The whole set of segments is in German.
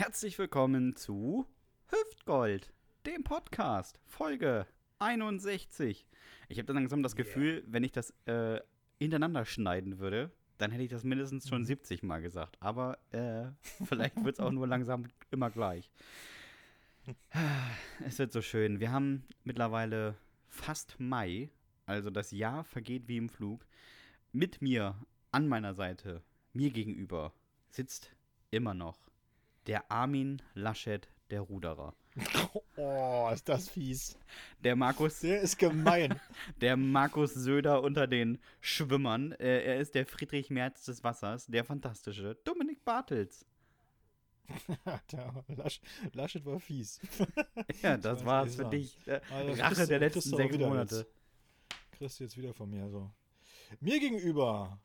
Herzlich willkommen zu Hüftgold, dem Podcast, Folge 61. Ich habe dann langsam das Gefühl, wenn ich das äh, hintereinander schneiden würde, dann hätte ich das mindestens schon 70 Mal gesagt. Aber äh, vielleicht wird es auch nur langsam immer gleich. Es wird so schön. Wir haben mittlerweile fast Mai, also das Jahr vergeht wie im Flug. Mit mir an meiner Seite, mir gegenüber, sitzt immer noch der Armin Laschet, der Ruderer. Oh, ist das fies. Der Markus, Der ist gemein. der Markus Söder unter den Schwimmern. Äh, er ist der Friedrich Merz des Wassers, der fantastische Dominik Bartels. Lasch, Laschet war fies. Ja, das weiß war's für dich. Also, Rache der letzten sechs Monate. Jetzt. Kriegst du jetzt wieder von mir so. Mir gegenüber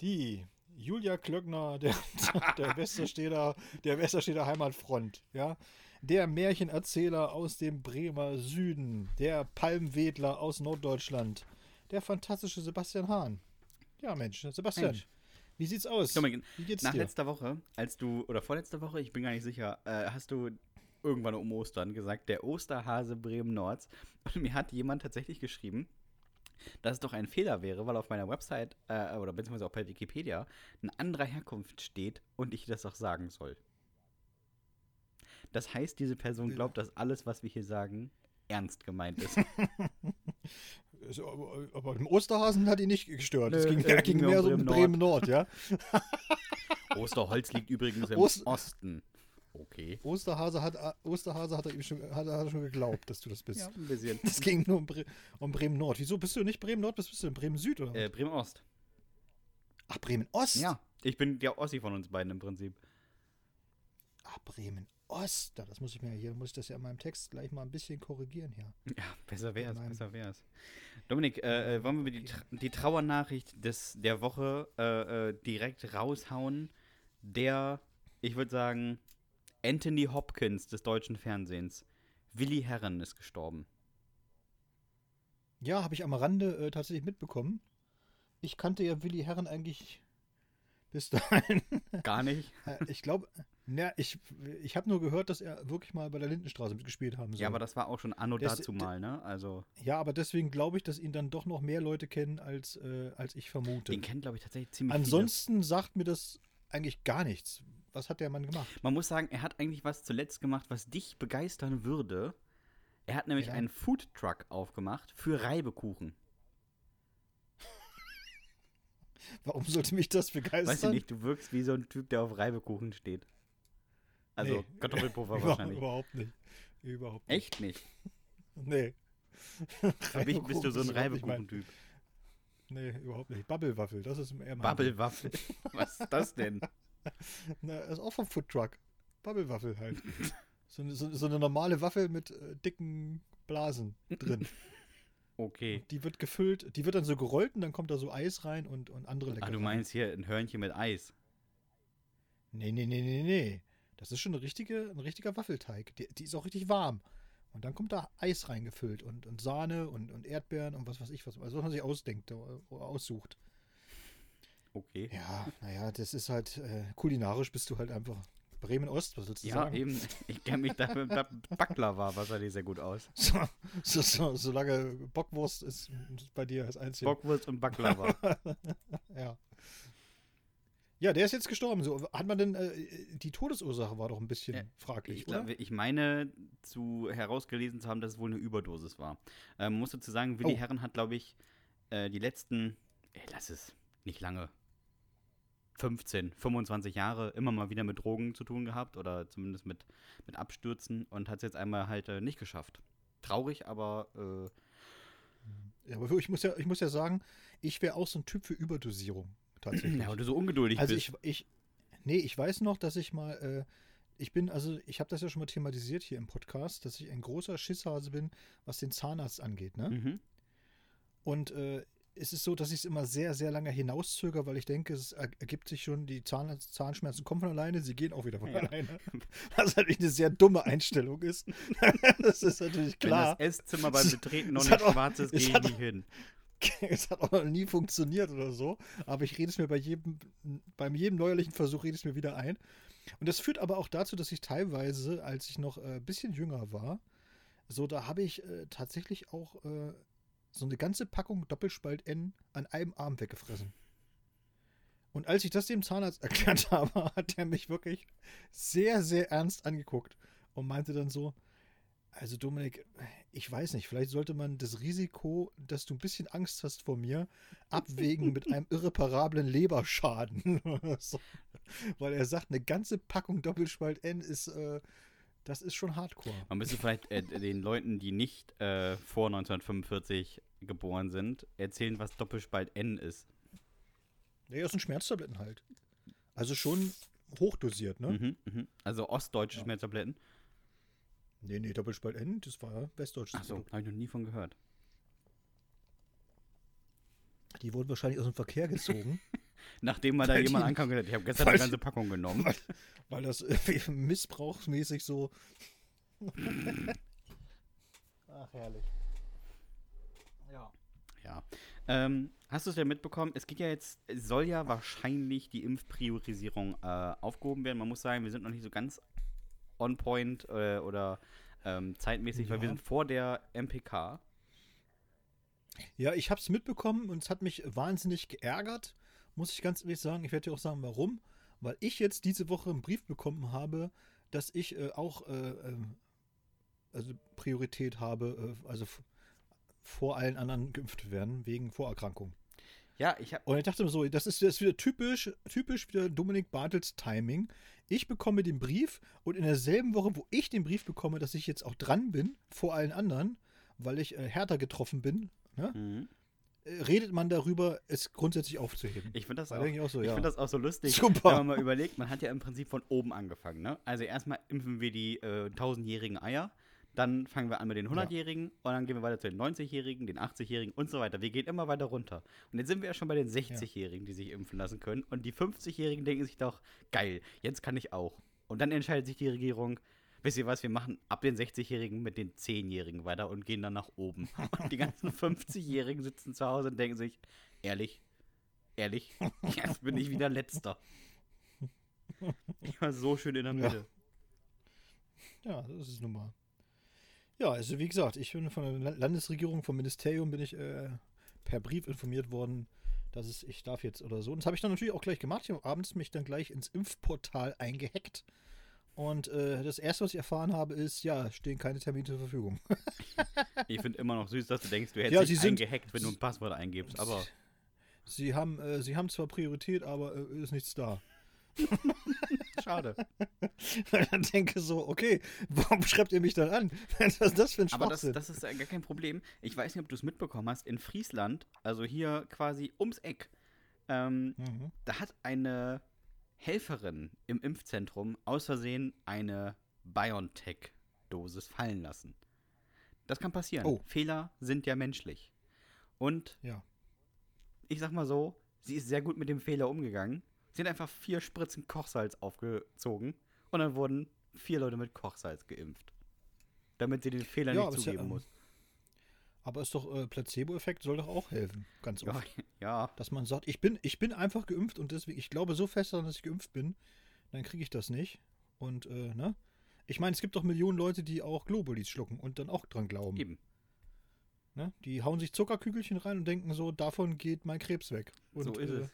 die Julia Klöckner der, der Westersteder, der Westersteder Heimatfront, ja. Der Märchenerzähler aus dem Bremer Süden, der Palmwedler aus Norddeutschland, der fantastische Sebastian Hahn. Ja, Mensch, Sebastian, Mensch. wie sieht's aus? Dominik, Wie geht's Nach dir? letzter Woche, als du, oder vorletzter Woche, ich bin gar nicht sicher, äh, hast du irgendwann um Ostern gesagt, der Osterhase Bremen-Nords. Und mir hat jemand tatsächlich geschrieben, dass es doch ein Fehler wäre, weil auf meiner Website, äh, oder beziehungsweise auch bei Wikipedia, ein anderer Herkunft steht und ich das auch sagen soll. Das heißt, diese Person glaubt, dass alles, was wir hier sagen, ernst gemeint ist. So, aber, aber im Osterhasen hat ihn nicht gestört. Es ging, äh, ging mehr um so um Bremen Bremen-Nord, ja. Osterholz liegt übrigens im Ost- Osten. Okay. Osterhase hat, Osterhase hat er ihm schon, hat, er schon geglaubt, dass du das bist. Ja, ein bisschen. Das ging nur um, Bre um Bremen-Nord. Wieso bist du nicht Bremen-Nord, bist, bist du in Bremen-Süd, oder? Äh, Bremen-Ost. Ach, Bremen-Ost? Ja, ich bin der Ossi von uns beiden im Prinzip. Ach, Bremen-Ost. Ja, Das muss ich mir hier, muss ich das ja in meinem Text gleich mal ein bisschen korrigieren hier. Ja, besser wär's, besser wär's. Dominik, äh, äh, wollen wir die, Tra die Trauernachricht des, der Woche äh, äh, direkt raushauen? Der, ich würde sagen, Anthony Hopkins des deutschen Fernsehens. Willi Herren ist gestorben. Ja, habe ich am Rande äh, tatsächlich mitbekommen. Ich kannte ja Willi Herren eigentlich bis dahin. Gar nicht. Äh, ich glaube, na, ich, ich habe nur gehört, dass er wirklich mal bei der Lindenstraße mitgespielt haben soll. Ja, aber das war auch schon anno Das- dazu mal, ne? Also, Ja, aber deswegen glaube ich, dass ihn dann doch noch mehr Leute kennen, als, äh, als ich vermute. den kennt, glaube ich, tatsächlich ziemlich Ansonsten sagt mir das eigentlich gar nichts. Was hat der Mann gemacht? Man muss sagen, er hat eigentlich was zuletzt gemacht, was dich begeistern würde. Er hat nämlich Ja. einen Foodtruck aufgemacht für Reibekuchen. Warum sollte mich das begeistern? Weiß ich nicht, du wirkst wie so ein Typ, der auf Reibekuchen steht. Also Nee. Kartoffelpuffer wahrscheinlich. Überhaupt nicht. Überhaupt nicht. Echt nicht. Nee. Für mich bist du so ein Reibekuchen-Typ. Nee, überhaupt nicht. Bubblewaffel, das ist eher mein. Bubblewaffel. Was ist das denn? Na, ist auch vom Foodtruck. Bubblewaffel halt. so, eine, so, so eine normale Waffel mit äh, dicken Blasen drin. Okay. Die wird gefüllt, die wird dann so gerollt und dann kommt da so Eis rein und, und andere Ah, Leckereien. du meinst hier ein Hörnchen mit Eis. Nee, nee, nee, nee, nee. Das ist schon eine richtige, ein richtiger Waffelteig. Die, die ist auch richtig warm. Und dann kommt da Eis reingefüllt und, und Sahne und, und Erdbeeren und was weiß ich was. Also was man sich ausdenkt oder aussucht. Okay. Ja, naja, das ist halt, äh, kulinarisch bist du halt einfach Bremen-Ost, was willst du Ja, sagen? eben. Ich kenne mich da mit Baklava, was sah dir sehr gut aus. So, so, so, solange Bockwurst ist, ist bei dir das Einzige. Bockwurst und Baklava. Ja. Ja, der ist jetzt gestorben. So, hat man denn, äh, die Todesursache war doch ein bisschen Ja, fraglich, Ich, glaub, ich meine, zu herausgelesen zu haben, dass es wohl eine Überdosis war. Ähm, muss dazu sagen, Willi Oh. Herren hat, glaube ich, äh, die letzten, ey, lass es, nicht lange, 15, 25 Jahre immer mal wieder mit Drogen zu tun gehabt oder zumindest mit, mit Abstürzen und hat es jetzt einmal halt äh, nicht geschafft. Traurig, aber äh, Ja, aber ich muss ja, ich muss ja sagen, ich wäre auch so ein Typ für Überdosierung, tatsächlich. ja, weil du so ungeduldig also bist. ich, ich, nee, ich weiß noch, dass ich mal, äh, ich bin, also ich habe das ja schon mal thematisiert hier im Podcast, dass ich ein großer Schisshase bin, was den Zahnarzt angeht, ne? mhm. Und äh, es ist so, dass ich es immer sehr, sehr lange hinauszögere, weil ich denke, es er- ergibt sich schon, die Zahn Zahnschmerzen kommen von alleine, sie gehen auch wieder von Ja. alleine. Was natürlich eine sehr dumme Einstellung ist. das ist natürlich klar. Wenn das Esszimmer beim Betreten noch nicht schwarz ist, gehe ich nicht hin. es hat auch noch nie funktioniert oder so, aber ich rede es mir bei jedem, beim jedem neuerlichen Versuch rede ich es mir wieder ein. Und das führt aber auch dazu, dass ich teilweise, als ich noch ein äh, bisschen jünger war, so da habe ich äh, tatsächlich auch äh, so eine ganze Packung Doppelspalt N an einem Arm weggefressen. Und als ich das dem Zahnarzt erklärt habe, hat er mich wirklich sehr, sehr ernst angeguckt und meinte dann so, also Dominik, ich weiß nicht, vielleicht sollte man das Risiko, dass du ein bisschen Angst hast vor mir, abwägen mit einem irreparablen Leberschaden. so. Weil er sagt, eine ganze Packung Doppelspalt N ist, äh, das ist schon Hardcore. Man müsste vielleicht äh, den Leuten, die nicht äh, vor 1945 geboren sind, erzählen, was Doppelspalt N ist. Ja, das sind Schmerztabletten halt. Also schon hochdosiert, ne? Mhm, mhm. Also ostdeutsche Ja. Schmerztabletten. Nee, nee, Doppelspalt N, das war westdeutsches Achso, habe ich noch nie von gehört. Die wurden wahrscheinlich aus dem Verkehr gezogen, Nachdem mal da jemand die- ankam und gesagt hat, ich habe gestern eine ganze Packung genommen. weil, weil das missbrauchsmäßig so. Ach, herrlich. Ja. Ja. Ähm, hast du es ja mitbekommen? Es geht ja jetzt, es soll ja wahrscheinlich die Impfpriorisierung äh, aufgehoben werden. Man muss sagen, wir sind noch nicht so ganz on point äh, oder ähm, zeitmäßig, weil wir Ja. sind vor der MPK. Ja, ich habe es mitbekommen und es hat mich wahnsinnig geärgert, muss ich ganz ehrlich sagen. Ich werde dir auch sagen, warum. Weil ich jetzt diese Woche einen Brief bekommen habe, dass ich äh, auch äh, ähm, also Priorität habe, äh, also vor allen anderen geimpft werden, wegen Vorerkrankung. Ja, ich habe Und ich dachte mir so, das ist, das ist wieder typisch, typisch wieder Dominik Bartels Timing. Ich bekomme den Brief und in derselben Woche, wo ich den Brief bekomme, dass ich jetzt auch dran bin, vor allen anderen, weil ich äh, härter getroffen bin, ne, Mhm. Redet man darüber, es grundsätzlich aufzuheben. Ich finde das, Da auch- denke ich auch so, ich ja. find das auch so lustig, Super. wenn man mal überlegt, man hat ja im Prinzip von oben angefangen. Ne? Also erstmal impfen wir die äh, 1000-jährigen Eier, dann fangen wir an mit den 100-jährigen und dann gehen wir weiter zu den 90-jährigen, den 80-jährigen und so weiter. Wir gehen immer weiter runter. Und jetzt sind wir ja schon bei den 60-jährigen, die sich impfen lassen können. Und die 50-jährigen denken sich doch, geil, jetzt kann ich auch. Und dann entscheidet sich die Regierung, wisst ihr was, wir machen ab den 60-Jährigen mit den 10-Jährigen weiter und gehen dann nach oben. Und die ganzen 50-Jährigen sitzen zu Hause und denken sich, ehrlich, ehrlich, jetzt bin ich wieder letzter. Ich war so schön in der Ja. Mitte. Ja, das ist nun mal. Ja, also wie gesagt, ich bin von der La- Landesregierung, vom Ministerium bin ich äh, per Brief informiert worden, dass es, ich darf jetzt oder so. Und das habe ich dann natürlich auch gleich gemacht. Ich habe abends mich dann gleich ins Impfportal eingehackt. Und äh, das erste, was ich erfahren habe, ist, ja, stehen keine Termine zur Verfügung. Ich finde immer noch süß, dass du denkst, du hättest Ja, dich sind- eingehackt, wenn du ein Passwort eingibst. Aber Sie haben, äh, sie haben zwar Priorität, aber äh, ist nichts da. schade. Und dann denke so, okay, warum schreibt ihr mich dann an? Was ist das für ein Aber das, Schwachsinn? das ist gar kein Problem. Ich weiß nicht, ob du es mitbekommen hast. In Friesland, also hier quasi ums Eck, ähm, mhm. da hat eine Helferin im Impfzentrum aus Versehen eine BioNTech-Dosis fallen lassen. Das kann passieren. Oh. Fehler sind ja menschlich. Und Ja. ich sag mal so, sie ist sehr gut mit dem Fehler umgegangen. Sie hat einfach vier Spritzen Kochsalz aufgezogen und dann wurden vier Leute mit Kochsalz geimpft. Damit sie den Fehler Ja, nicht ist ja, zugeben ähm, muss. Aber ist doch, äh, Placebo-Effekt soll doch auch helfen, ganz Ja, oft. ja, Dass man sagt, ich bin, ich bin einfach geimpft und deswegen, ich glaube so fest daran, dass ich geimpft bin, dann kriege ich das nicht. Und, äh, ne? Ich meine, es gibt doch Millionen Leute, die auch Globulis schlucken und dann auch dran glauben. eben. Ne? Die hauen sich Zuckerkügelchen rein und denken so, davon geht mein Krebs weg. Und, so ist äh, es.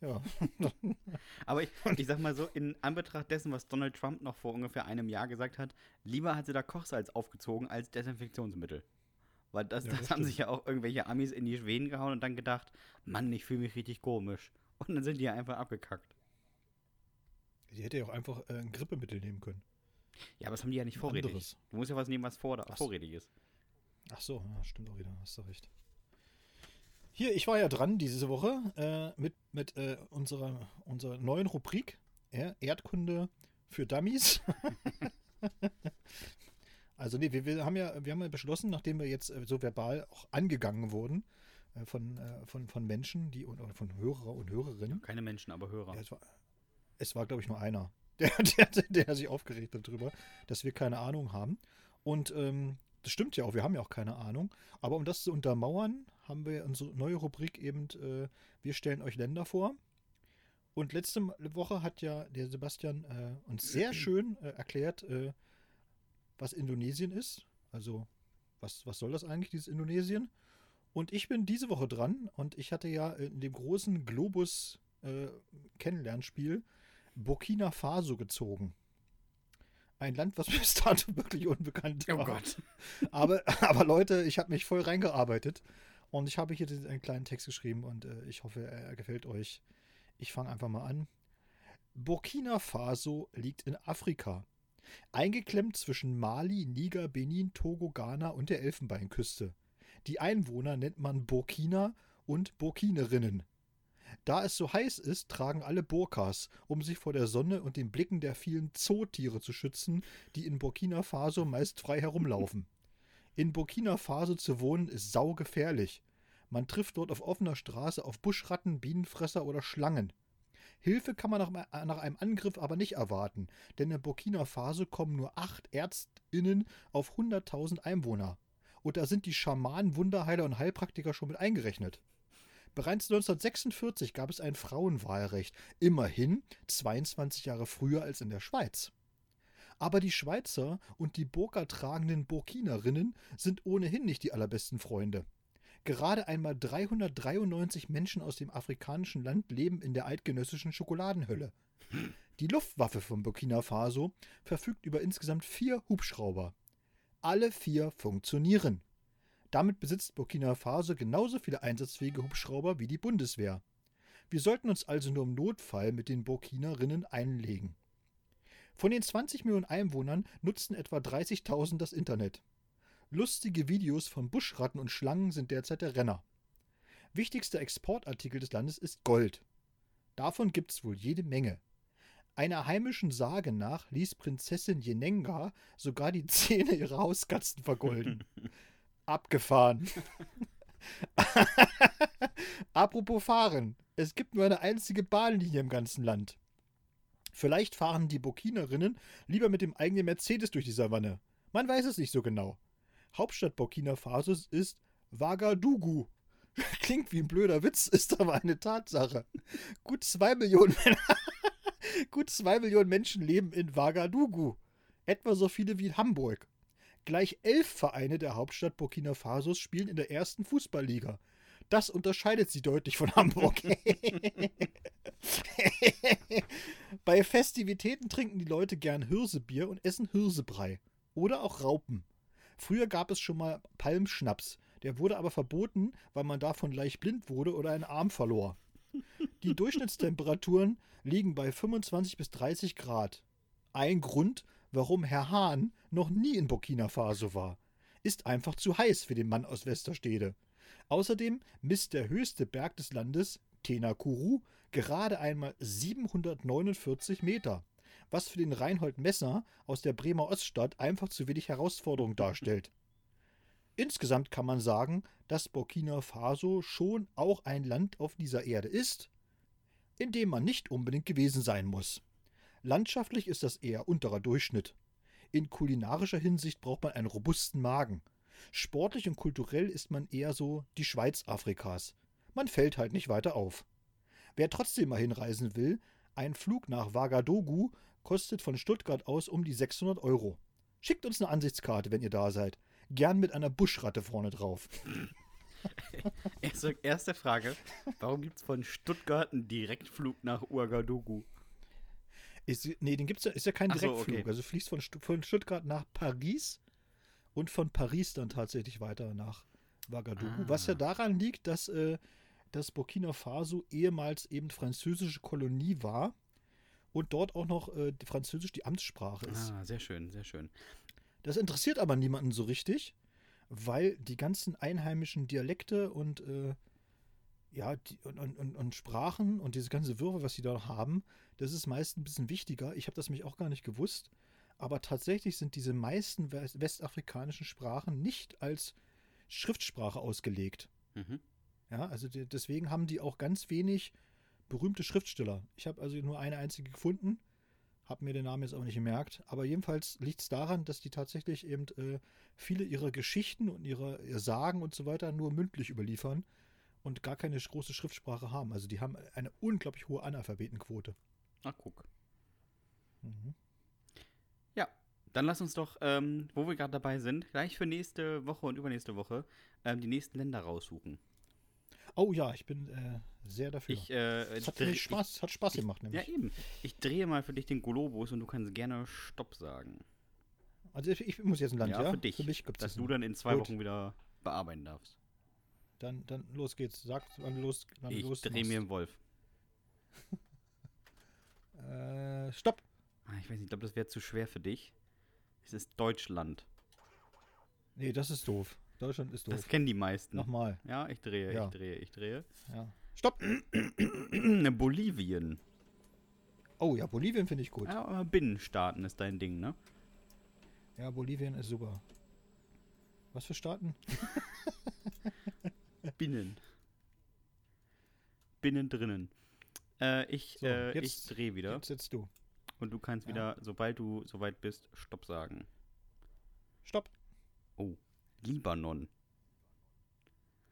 Ja. Aber ich, ich sag mal so, in Anbetracht dessen, was Donald Trump noch vor ungefähr einem Jahr gesagt hat, lieber hat sie da Kochsalz aufgezogen als Desinfektionsmittel. Weil das, Ja, das, das haben sich ja auch irgendwelche Amis in die Venen gehauen und dann gedacht, Mann, ich fühle mich richtig komisch. Und dann sind die einfach abgekackt. Die hätte ja auch einfach äh, ein Grippemittel nehmen können. Ja, aber das haben die ja nicht vorrätig. anderes. Du musst ja was nehmen, was vor, Ach vorrätig ist. Ach so, ja, stimmt auch wieder, hast du recht. Hier, ich war ja dran diese Woche äh, mit, mit äh, unserer, unserer neuen Rubrik ja, Erdkunde für Dummies. also nee, wir, wir, haben ja, wir haben ja beschlossen, nachdem wir jetzt äh, so verbal auch angegangen wurden äh, von, äh, von, von Menschen, die oder von Hörer und Hörerinnen. Keine Menschen, aber Hörer. Ja, es war, es war glaube ich, nur einer, der, der, der sich aufgeregt hat darüber, dass wir keine Ahnung haben. Und ähm, das stimmt ja auch, wir haben ja auch keine Ahnung. Aber um das zu untermauern, haben wir unsere neue Rubrik eben, äh, wir stellen euch Länder vor. Und letzte Woche hat ja der Sebastian äh, uns sehr schön äh, erklärt, äh, was Indonesien ist. Also, was, was soll das eigentlich, dieses Indonesien? Und ich bin diese Woche dran und ich hatte ja in dem großen Globus äh, Kennenlernspiel Burkina Faso gezogen. Ein Land, was bis dato wirklich unbekannt Oh war. Gott. Aber, aber Leute, ich habe mich voll reingearbeitet und ich habe hier einen kleinen Text geschrieben und äh, ich hoffe, er gefällt euch. Ich fange einfach mal an. Burkina Faso liegt in Afrika. Eingeklemmt zwischen Mali, Niger, Benin, Togo, Ghana und der Elfenbeinküste. Die Einwohner nennt man Burkina und Burkinerinnen. Da es so heiß ist, tragen alle Burkas, um sich vor der Sonne und den Blicken der vielen Zootiere zu schützen, die in Burkina Faso meist frei herumlaufen. In Burkina Faso zu wohnen ist saugefährlich. Man trifft dort auf offener Straße auf Buschratten, Bienenfresser oder Schlangen. Hilfe kann man nach, nach einem Angriff aber nicht erwarten, denn in Burkina Faso kommen nur acht ÄrztInnen auf 100.000 Einwohner. Und da sind die Schamanen, Wunderheiler und Heilpraktiker schon mit eingerechnet. Bereits 1946 gab es ein Frauenwahlrecht, immerhin 22 Jahre früher als in der Schweiz. Aber die Schweizer und die Burka tragenden Burkinerinnen sind ohnehin nicht die allerbesten Freunde. Gerade einmal 393 Menschen aus dem afrikanischen Land leben in der eidgenössischen Schokoladenhölle. Die Luftwaffe von Burkina Faso verfügt über insgesamt vier Hubschrauber. Alle vier funktionieren. Damit besitzt Burkina Faso genauso viele einsatzfähige Hubschrauber wie die Bundeswehr. Wir sollten uns also nur im Notfall mit den Burkinerinnen einlegen. Von den 20 Millionen Einwohnern nutzen etwa 30.000 das Internet. Lustige Videos von Buschratten und Schlangen sind derzeit der Renner. Wichtigster Exportartikel des Landes ist Gold. Davon gibt's wohl jede Menge. Einer heimischen Sage nach ließ Prinzessin Jenenga sogar die Zähne ihrer Hauskatzen vergolden. Abgefahren. Apropos fahren. Es gibt nur eine einzige Bahnlinie im ganzen Land. Vielleicht fahren die Burkinerinnen lieber mit dem eigenen Mercedes durch die Savanne. Man weiß es nicht so genau. Hauptstadt Burkina Fasos ist Ouagadougou. Klingt wie ein blöder Witz, ist aber eine Tatsache. Gut zwei Millionen, Gut zwei Millionen Menschen leben in Ouagadougou. Etwa so viele wie in Hamburg. Gleich elf Vereine der Hauptstadt Burkina Fasos spielen in der ersten Fußballliga. Das unterscheidet sie deutlich von Hamburg. Bei Festivitäten trinken die Leute gern Hirsebier und essen Hirsebrei. Oder auch Raupen. Früher gab es schon mal Palmschnaps. Der wurde aber verboten, weil man davon leicht blind wurde oder einen Arm verlor. Die Durchschnittstemperaturen liegen bei 25 bis 30 Grad. Ein Grund, warum Herr Hahn noch nie in Burkina Faso war. Ist einfach zu heiß für den Mann aus Westerstede. Außerdem misst der höchste Berg des Landes, Tenakuru, gerade einmal 749 Meter, was für den Reinhold Messer aus der Bremer Oststadt einfach zu wenig Herausforderung darstellt. Insgesamt kann man sagen, dass Burkina Faso schon auch ein Land auf dieser Erde ist, in dem man nicht unbedingt gewesen sein muss. Landschaftlich ist das eher unterer Durchschnitt. In kulinarischer Hinsicht braucht man einen robusten Magen. Sportlich und kulturell ist man eher so die Schweiz Afrikas. Man fällt halt nicht weiter auf. Wer trotzdem mal hinreisen will, ein Flug nach Ouagadougou kostet von Stuttgart aus um die 600 Euro. Schickt uns eine Ansichtskarte, wenn ihr da seid. Gern mit einer Buschratte vorne drauf. Erste, erste Frage: Warum gibt es von Stuttgart einen Direktflug nach Ouagadougou? Ist, nee, den gibt's ja, ist ja kein Ach so, Direktflug. okay. Also fließt von, von Stuttgart nach Paris und von Paris dann tatsächlich weiter nach Ouagadougou. Ah. Was ja daran liegt, dass, äh, dass Burkina Faso ehemals eben französische Kolonie war und dort auch noch äh, die Französisch die Amtssprache ist. Ah, sehr schön, sehr schön. Das interessiert aber niemanden so richtig, weil die ganzen einheimischen Dialekte und äh, ja, die, und, und, und, Sprachen und diese ganze Wirre, was sie da haben, das ist meist ein bisschen wichtiger. Ich habe das mich auch gar nicht gewusst. Aber tatsächlich sind diese meisten west- westafrikanischen Sprachen nicht als Schriftsprache ausgelegt. Mhm. Ja, also die, deswegen haben die auch ganz wenig berühmte Schriftsteller. Ich habe also nur eine einzige gefunden, habe mir den Namen jetzt aber nicht gemerkt. Aber jedenfalls liegt es daran, dass die tatsächlich eben äh, viele ihrer Geschichten und ihre, ihr Sagen und so weiter nur mündlich überliefern und gar keine große Schriftsprache haben. Also die haben eine unglaublich hohe Analphabetenquote. Ach, guck. Mhm. Dann lass uns doch, ähm, wo wir gerade dabei sind, gleich für nächste Woche und übernächste Woche ähm, die nächsten Länder raussuchen. Oh ja, ich bin äh, sehr dafür. Ich, äh, es hat, dreh- Spaß, hat Spaß gemacht, Ich, ja, nämlich. eben. Ich drehe mal für dich den Globus und du kannst gerne Stopp sagen. Also ich, ich muss jetzt ein Land, ja? für dich. Für mich gibt's dass das du dann in zwei Gut. Wochen wieder bearbeiten darfst. Dann, dann los geht's. Sag, wann los, wann Ich los. drehe mir einen Wolf. Äh, stopp. Ah, Ich weiß nicht, ich glaube, das wäre zu schwer für dich. Es ist Deutschland. Nee, das ist doof. Deutschland ist doof. Das kennen die meisten. Nochmal. Ja, ich drehe, Ja. ich drehe, ich drehe. Ja. Stopp. Bolivien. Oh ja, Bolivien finde ich gut. Ja, aber Binnenstaaten ist dein Ding, ne? Ja, Bolivien ist super. Was für Staaten? Binnen. Binnen drinnen. Äh, ich, So, äh, jetzt- ich drehe wieder. Jetzt setzt du. Und du kannst Ja. wieder, sobald du soweit bist, Stopp sagen. Stopp. Oh, Libanon.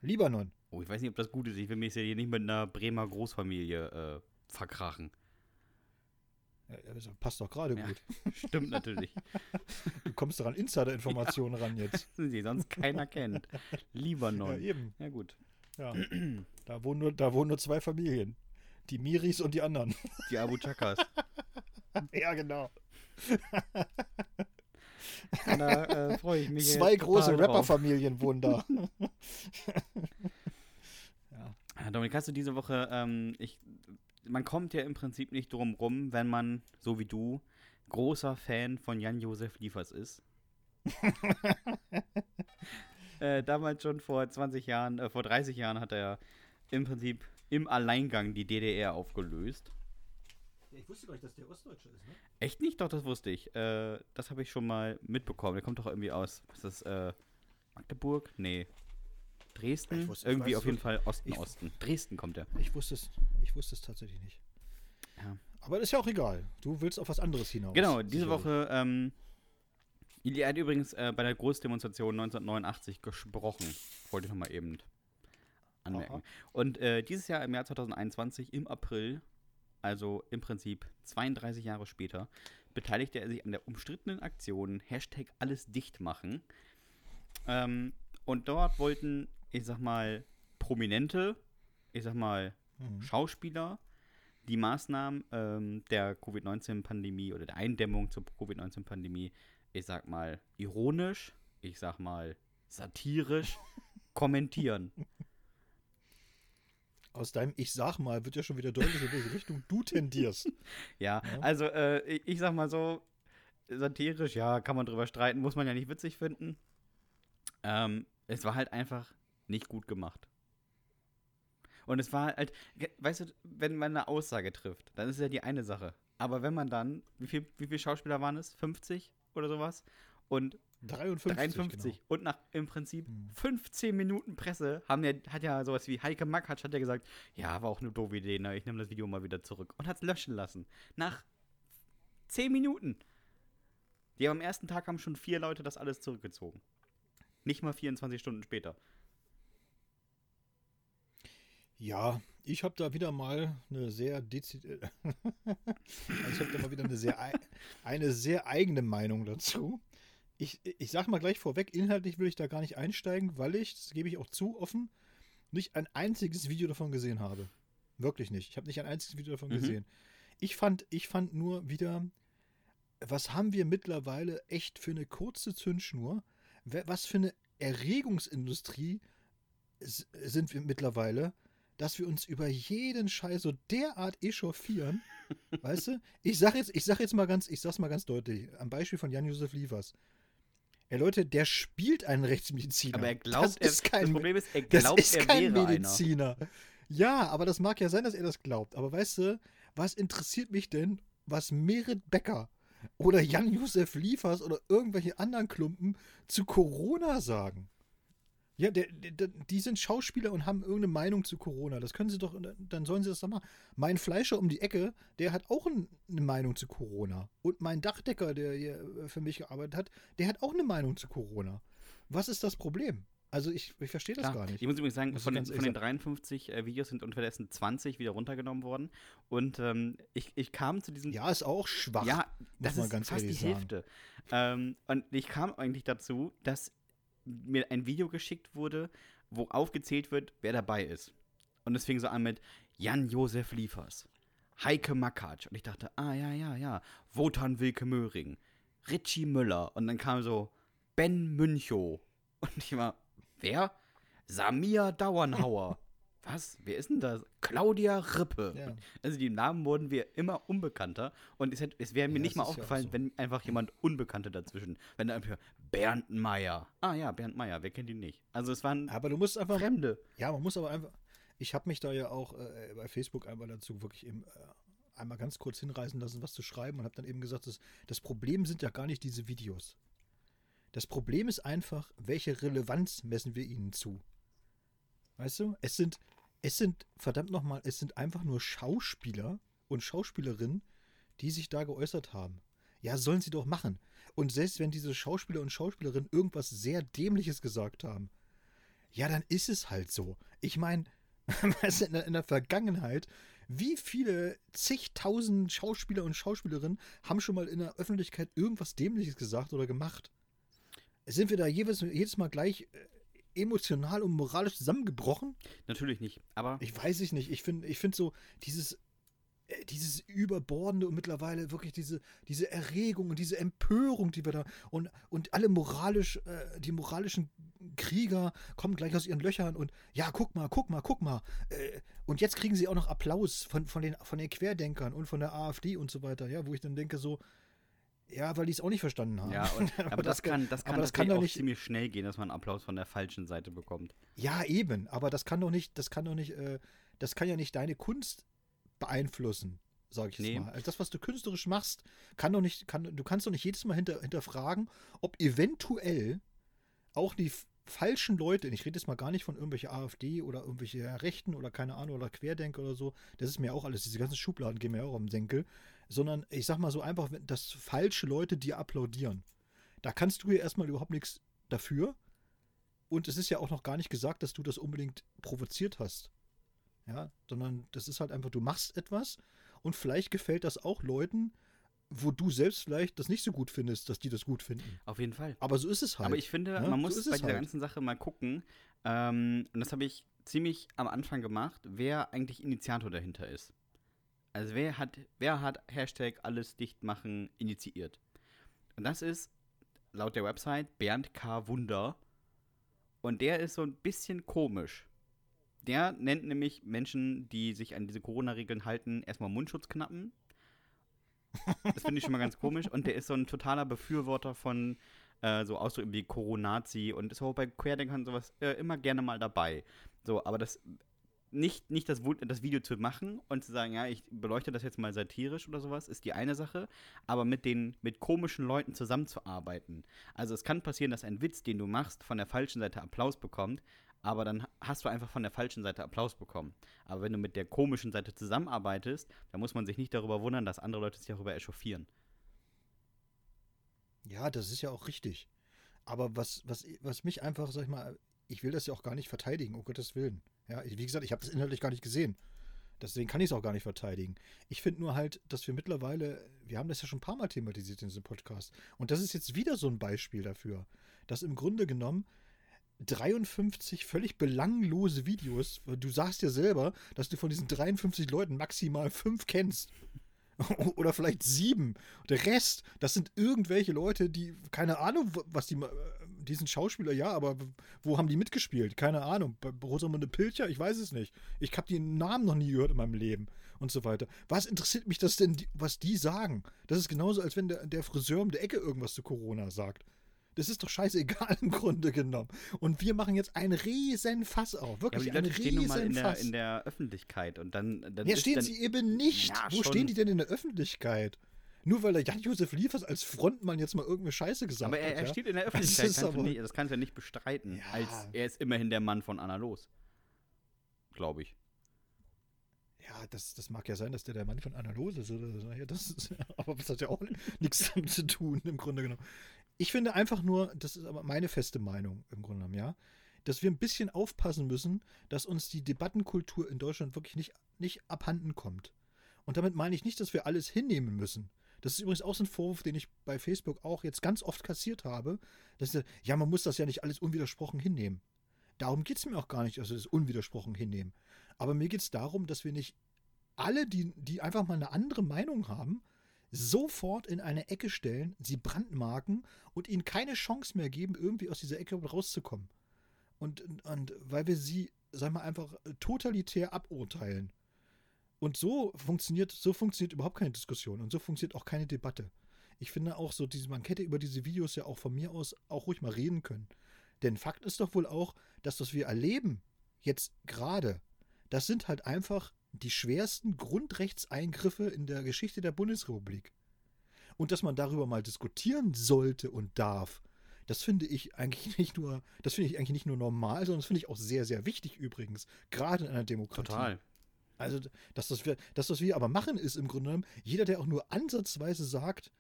Libanon. Oh, ich weiß nicht, ob das gut ist. Ich will mich jetzt hier nicht mit einer Bremer Großfamilie äh, verkrachen. Ja, das passt doch gerade Ja. gut. Stimmt natürlich. Du kommst doch an Insider-Informationen ran jetzt. die sonst keiner kennt. Ja, Libanon. eben. Ja, gut. Ja. Da wohnen, nur, da wohnen nur zwei Familien. Die Miris und die anderen. Die Abu Chakas. ja, genau. Da äh, freue ich mich. Zwei große. Rapperfamilien wohnen da. ja. Dominik, hast du diese Woche, ähm, ich, man kommt ja im Prinzip nicht drum rum, wenn man, so wie du, großer Fan von Jan-Josef Liefers ist. äh, damals schon vor 20 Jahren, äh, vor 30 Jahren hat er im Prinzip im Alleingang die DDR aufgelöst. Ich wusste gar nicht, dass der Ostdeutsche ist, ne? Echt nicht? Doch, das wusste ich. Äh, das habe ich schon mal mitbekommen. Der kommt doch irgendwie aus, ist das, äh, Magdeburg? Nee. Dresden? Ich wusste- irgendwie auf jeden Fall Osten, Ich- Osten. Dresden kommt er. Ich wusste es, ich wusste es tatsächlich nicht. Ja. Aber das ist ja auch egal. Du willst auf was anderes hinaus. Genau, diese sicherlich. Woche, ähm, er hat übrigens äh, bei der Großdemonstration 1989 gesprochen. Wollte ich nochmal eben anmerken. Aha. Und äh, dieses Jahr im Jahr 2021, im April, also im Prinzip 32 Jahre später, beteiligte er sich an der umstrittenen Aktion Hashtag alles dicht machen. Ähm, und dort wollten, ich sag mal, Prominente, ich sag mal, Mhm. Schauspieler die Maßnahmen ähm, der Covid-19-Pandemie oder der Eindämmung zur Covid-19-Pandemie, ich sag mal, ironisch, ich sag mal, satirisch kommentieren. Aus deinem Ich sag mal wird ja schon wieder deutlich, in welche Richtung du tendierst. Ja, Ja. also äh, ich, ich sag mal so, satirisch, ja, kann man drüber streiten, muss man ja nicht witzig finden. Ähm, es war halt einfach nicht gut gemacht. Und es war halt, weißt du, wenn man eine Aussage trifft, dann ist ja die eine Sache. Aber wenn man dann, wie viel, wie viele Schauspieler waren es? 50 oder sowas? Und 53. 53 Genau. und nach im Prinzip Hm. 15 Minuten Presse haben ja, hat ja sowas wie Heike Makatsch hat ja gesagt, ja, war auch eine doofe Idee, ne? ich nehme das Video mal wieder zurück und hat es löschen lassen. Nach 10 Minuten. Die am ersten Tag haben schon vier Leute das alles zurückgezogen. Nicht mal 24 Stunden später. Ja, ich habe da wieder mal eine sehr dezidierte, also ich habe da mal wieder eine sehr, ei- eine sehr eigene Meinung dazu. Ich, ich sage mal gleich vorweg, inhaltlich will ich da gar nicht einsteigen, weil ich, das gebe ich auch zu offen, nicht ein einziges Video davon gesehen habe. Wirklich nicht. Ich habe nicht ein einziges Video davon Mhm. gesehen. Ich fand, ich fand nur wieder, was haben wir mittlerweile echt für eine kurze Zündschnur? Was für eine Erregungsindustrie sind wir mittlerweile, dass wir uns über jeden Scheiß so derart echauffieren. weißt du? Ich sag jetzt, ich sag jetzt mal ganz, ich sag's mal ganz deutlich, am Beispiel von Jan-Josef Liefers. Ey Leute, der spielt einen Rechtsmediziner. Aber er glaubt, das er, ist kein, das Problem ist, er das glaubt, ist er kein wäre einer. Mediziner. Ja, aber das mag ja sein, dass er das glaubt. Aber weißt du, was interessiert mich denn, was Merit Becker oder Jan-Josef Liefers oder irgendwelche anderen Klumpen zu Corona sagen? Ja, der, der, die sind Schauspieler und haben irgendeine Meinung zu Corona. Das können sie doch, dann sollen sie das doch machen. Mein Fleischer um die Ecke, der hat auch ein, eine Meinung zu Corona. Und mein Dachdecker, der hier für mich gearbeitet hat, der hat auch eine Meinung zu Corona. Was ist das Problem? Also ich, ich verstehe das Klar. gar nicht. Ich muss übrigens sagen, ich von den, von den 53 äh, Videos sind unterdessen 20 wieder runtergenommen worden. Und ähm, ich, ich kam zu diesem Ja, ist auch schwach. Ja, das man ist ganz fast die sagen. Hälfte. Ähm, und ich kam eigentlich dazu, dass mir ein Video geschickt wurde, wo aufgezählt wird, wer dabei ist. Und es fing so an mit Jan-Josef Liefers, Heike Makatsch. Und ich dachte, ah ja, ja, ja, Wotan Wilke Möhring, Richie Müller. Und dann kam so Ben Münchow. Und ich war, wer? Samir Dauernhauer. Was? Wer ist denn das? Claudia Rippe. Ja. Also die Namen wurden wir immer unbekannter und es, hätte- es wäre mir Ja, nicht mal aufgefallen, so. wenn einfach jemand Unbekannter dazwischen, wenn da einfach Bernd Meier. Ah ja, Bernd Meier, wer kennt ihn nicht? Also es waren Aber du musst einfach. Fremde. Ja, man muss aber einfach. Ich habe mich da ja auch äh, bei Facebook einmal dazu wirklich eben äh, einmal ganz kurz hinreißen lassen, was zu schreiben und habe dann eben gesagt, das, das Problem sind ja gar nicht diese Videos. Das Problem ist einfach, welche Relevanz messen wir ihnen zu? Weißt du? Es sind, es sind, verdammt nochmal, es sind einfach nur Schauspieler und Schauspielerinnen, die sich da geäußert haben. Ja, sollen sie doch machen. Und selbst wenn diese Schauspieler und Schauspielerinnen irgendwas sehr Dämliches gesagt haben, ja, dann ist es halt so. Ich meine, weißt du, in, der- in der Vergangenheit, wie viele zigtausend Schauspieler und Schauspielerinnen haben schon mal in der Öffentlichkeit irgendwas Dämliches gesagt oder gemacht? Sind wir da jeweils, jedes Mal gleich äh, emotional und moralisch zusammengebrochen? Natürlich nicht, aber Ich weiß es nicht. Ich finde ich find so dieses, äh, dieses Überbordende und mittlerweile wirklich diese, diese Erregung und diese Empörung, die wir da und, und alle moralisch, äh, die moralischen Krieger kommen gleich aus ihren Löchern und ja, guck mal, guck mal, guck mal. Äh, und jetzt kriegen sie auch noch Applaus von, von, den, von den Querdenkern und von der AfD und so weiter, ja, wo ich dann denke so, ja, weil die es auch nicht verstanden haben. ja, und, aber das kann, das kann, aber das kann doch auch nicht- ziemlich schnell gehen, dass man Applaus von der falschen Seite bekommt. Ja, eben, aber das kann doch nicht, das kann doch nicht, äh, das kann ja nicht deine Kunst beeinflussen, sage ich jetzt Nee. mal. Also das, was du künstlerisch machst, kann doch nicht, kann, du kannst doch nicht jedes Mal hinter, hinterfragen, ob eventuell auch die falschen Leute, ich rede jetzt mal gar nicht von irgendwelche AfD oder irgendwelche Rechten oder keine Ahnung oder Querdenker oder so, das ist mir auch alles, diese ganzen Schubladen gehen mir auch am Senkel, sondern ich sag mal so einfach, wenn- dass falsche Leute dir applaudieren. Da kannst du ja erstmal überhaupt nichts dafür. Und es ist ja auch noch gar nicht gesagt, dass du das unbedingt provoziert hast. Ja, sondern das ist halt einfach, du machst etwas und vielleicht gefällt das auch Leuten, wo du selbst vielleicht das nicht so gut findest, dass die das gut finden. Auf jeden Fall. Aber so ist es halt. Aber ich finde, Ja, man so muss ist bei dieser halt. ganzen Sache mal gucken, ähm, und das habe ich ziemlich am Anfang gemacht, wer eigentlich Initiator dahinter ist. Also wer hat, wer hat Hashtag alles dicht machen initiiert? Und das ist laut der Website Bernd K. Wunder. Und der ist so ein bisschen komisch. Der nennt nämlich Menschen, die sich an diese Corona-Regeln halten, erstmal Mundschutz knappen. Das finde ich schon mal ganz komisch. Und der ist so ein totaler Befürworter von äh, so Ausdrücken wie Coronazi und ist auch bei Querdenkern sowas äh, immer gerne mal dabei. So, aber das nicht, nicht das, das Video zu machen und zu sagen, ja, ich beleuchte das jetzt mal satirisch oder sowas, ist die eine Sache, aber mit den mit komischen Leuten zusammenzuarbeiten. Also es kann passieren, dass ein Witz, den du machst, von der falschen Seite Applaus bekommt, aber dann hast du einfach von der falschen Seite Applaus bekommen. Aber wenn du mit der komischen Seite zusammenarbeitest, dann muss man sich nicht darüber wundern, dass andere Leute sich darüber echauffieren. Ja, das ist ja auch richtig. Aber was, was, was mich einfach, sag ich mal, ich will das ja auch gar nicht verteidigen, um Gottes Willen. Ja, wie gesagt, ich habe das inhaltlich gar nicht gesehen. Deswegen kann ich es auch gar nicht verteidigen. Ich finde nur halt, dass wir mittlerweile, wir haben das ja schon ein paar Mal thematisiert in diesem Podcast. Und das ist jetzt wieder so ein Beispiel dafür, dass im Grunde genommen 53 völlig belanglose Videos, du sagst ja selber, dass du von diesen 53 Leuten maximal fünf kennst. Oder vielleicht sieben. Der Rest, das sind irgendwelche Leute, die, keine Ahnung, was die, ma- die sind Schauspieler, ja, aber wo haben die mitgespielt? Keine Ahnung. Bei Rosamunde Pilcher? Ich weiß es nicht. Ich habe den Namen noch nie gehört in meinem Leben und so weiter. Was interessiert mich das denn, was die sagen? Das ist genauso, als wenn der, der Friseur um der Ecke irgendwas zu Corona sagt. Das ist doch scheißegal im Grunde genommen. Und wir machen jetzt einen riesen Fass auf. Ja, aber Wirklich die Leute stehen nun mal in der, in der Öffentlichkeit und dann. dann Ja, stehen dann, sie eben nicht. Ja, Wo schon. stehen die denn in der Öffentlichkeit? Nur weil der Jan-Josef Liefers als Frontmann jetzt mal irgendeine Scheiße gesagt Aber er, hat. er ja? steht in der Das Öffentlichkeit, ist kannst du aber- nicht, das kannst du ja nicht bestreiten. Ja. Als er ist immerhin der Mann von Anna Los. Glaube ich. Ja, das, das mag ja sein, dass der der Mann von Analose ist oder so. Ja, das ist, aber das hat ja auch nichts damit zu tun, im Grunde genommen. Ich finde einfach nur, das ist aber meine feste Meinung im Grunde genommen, ja. dass wir ein bisschen aufpassen müssen, dass uns die Debattenkultur in Deutschland wirklich nicht, nicht abhanden kommt. Und damit meine ich nicht, dass wir alles hinnehmen müssen. Das ist übrigens auch so ein Vorwurf, den ich bei Facebook auch jetzt ganz oft kassiert habe. Dass, ja, man muss das ja nicht alles unwidersprochen hinnehmen. Darum geht es mir auch gar nicht, dass wir das unwidersprochen hinnehmen. Aber mir geht es darum, dass wir nicht alle, die, die einfach mal eine andere Meinung haben, sofort in eine Ecke stellen, sie brandmarken und ihnen keine Chance mehr geben, irgendwie aus dieser Ecke rauszukommen. Und, und weil wir sie, sagen wir einfach, totalitär aburteilen. Und so funktioniert, so funktioniert überhaupt keine Diskussion und so funktioniert auch keine Debatte. Ich finde auch so, diese, man hätte über diese Videos ja auch von mir aus auch ruhig mal reden können. Denn Fakt ist doch wohl auch, dass was wir erleben, jetzt gerade, das sind halt einfach die schwersten Grundrechtseingriffe in der Geschichte der Bundesrepublik. Und dass man darüber mal diskutieren sollte und darf, das finde ich eigentlich nicht nur, das finde ich eigentlich nicht nur normal, sondern das finde ich auch sehr, sehr wichtig übrigens, gerade in einer Demokratie. Total. Also, dass das, wir, das, was wir aber machen, ist im Grunde genommen, jeder, der auch nur ansatzweise sagt,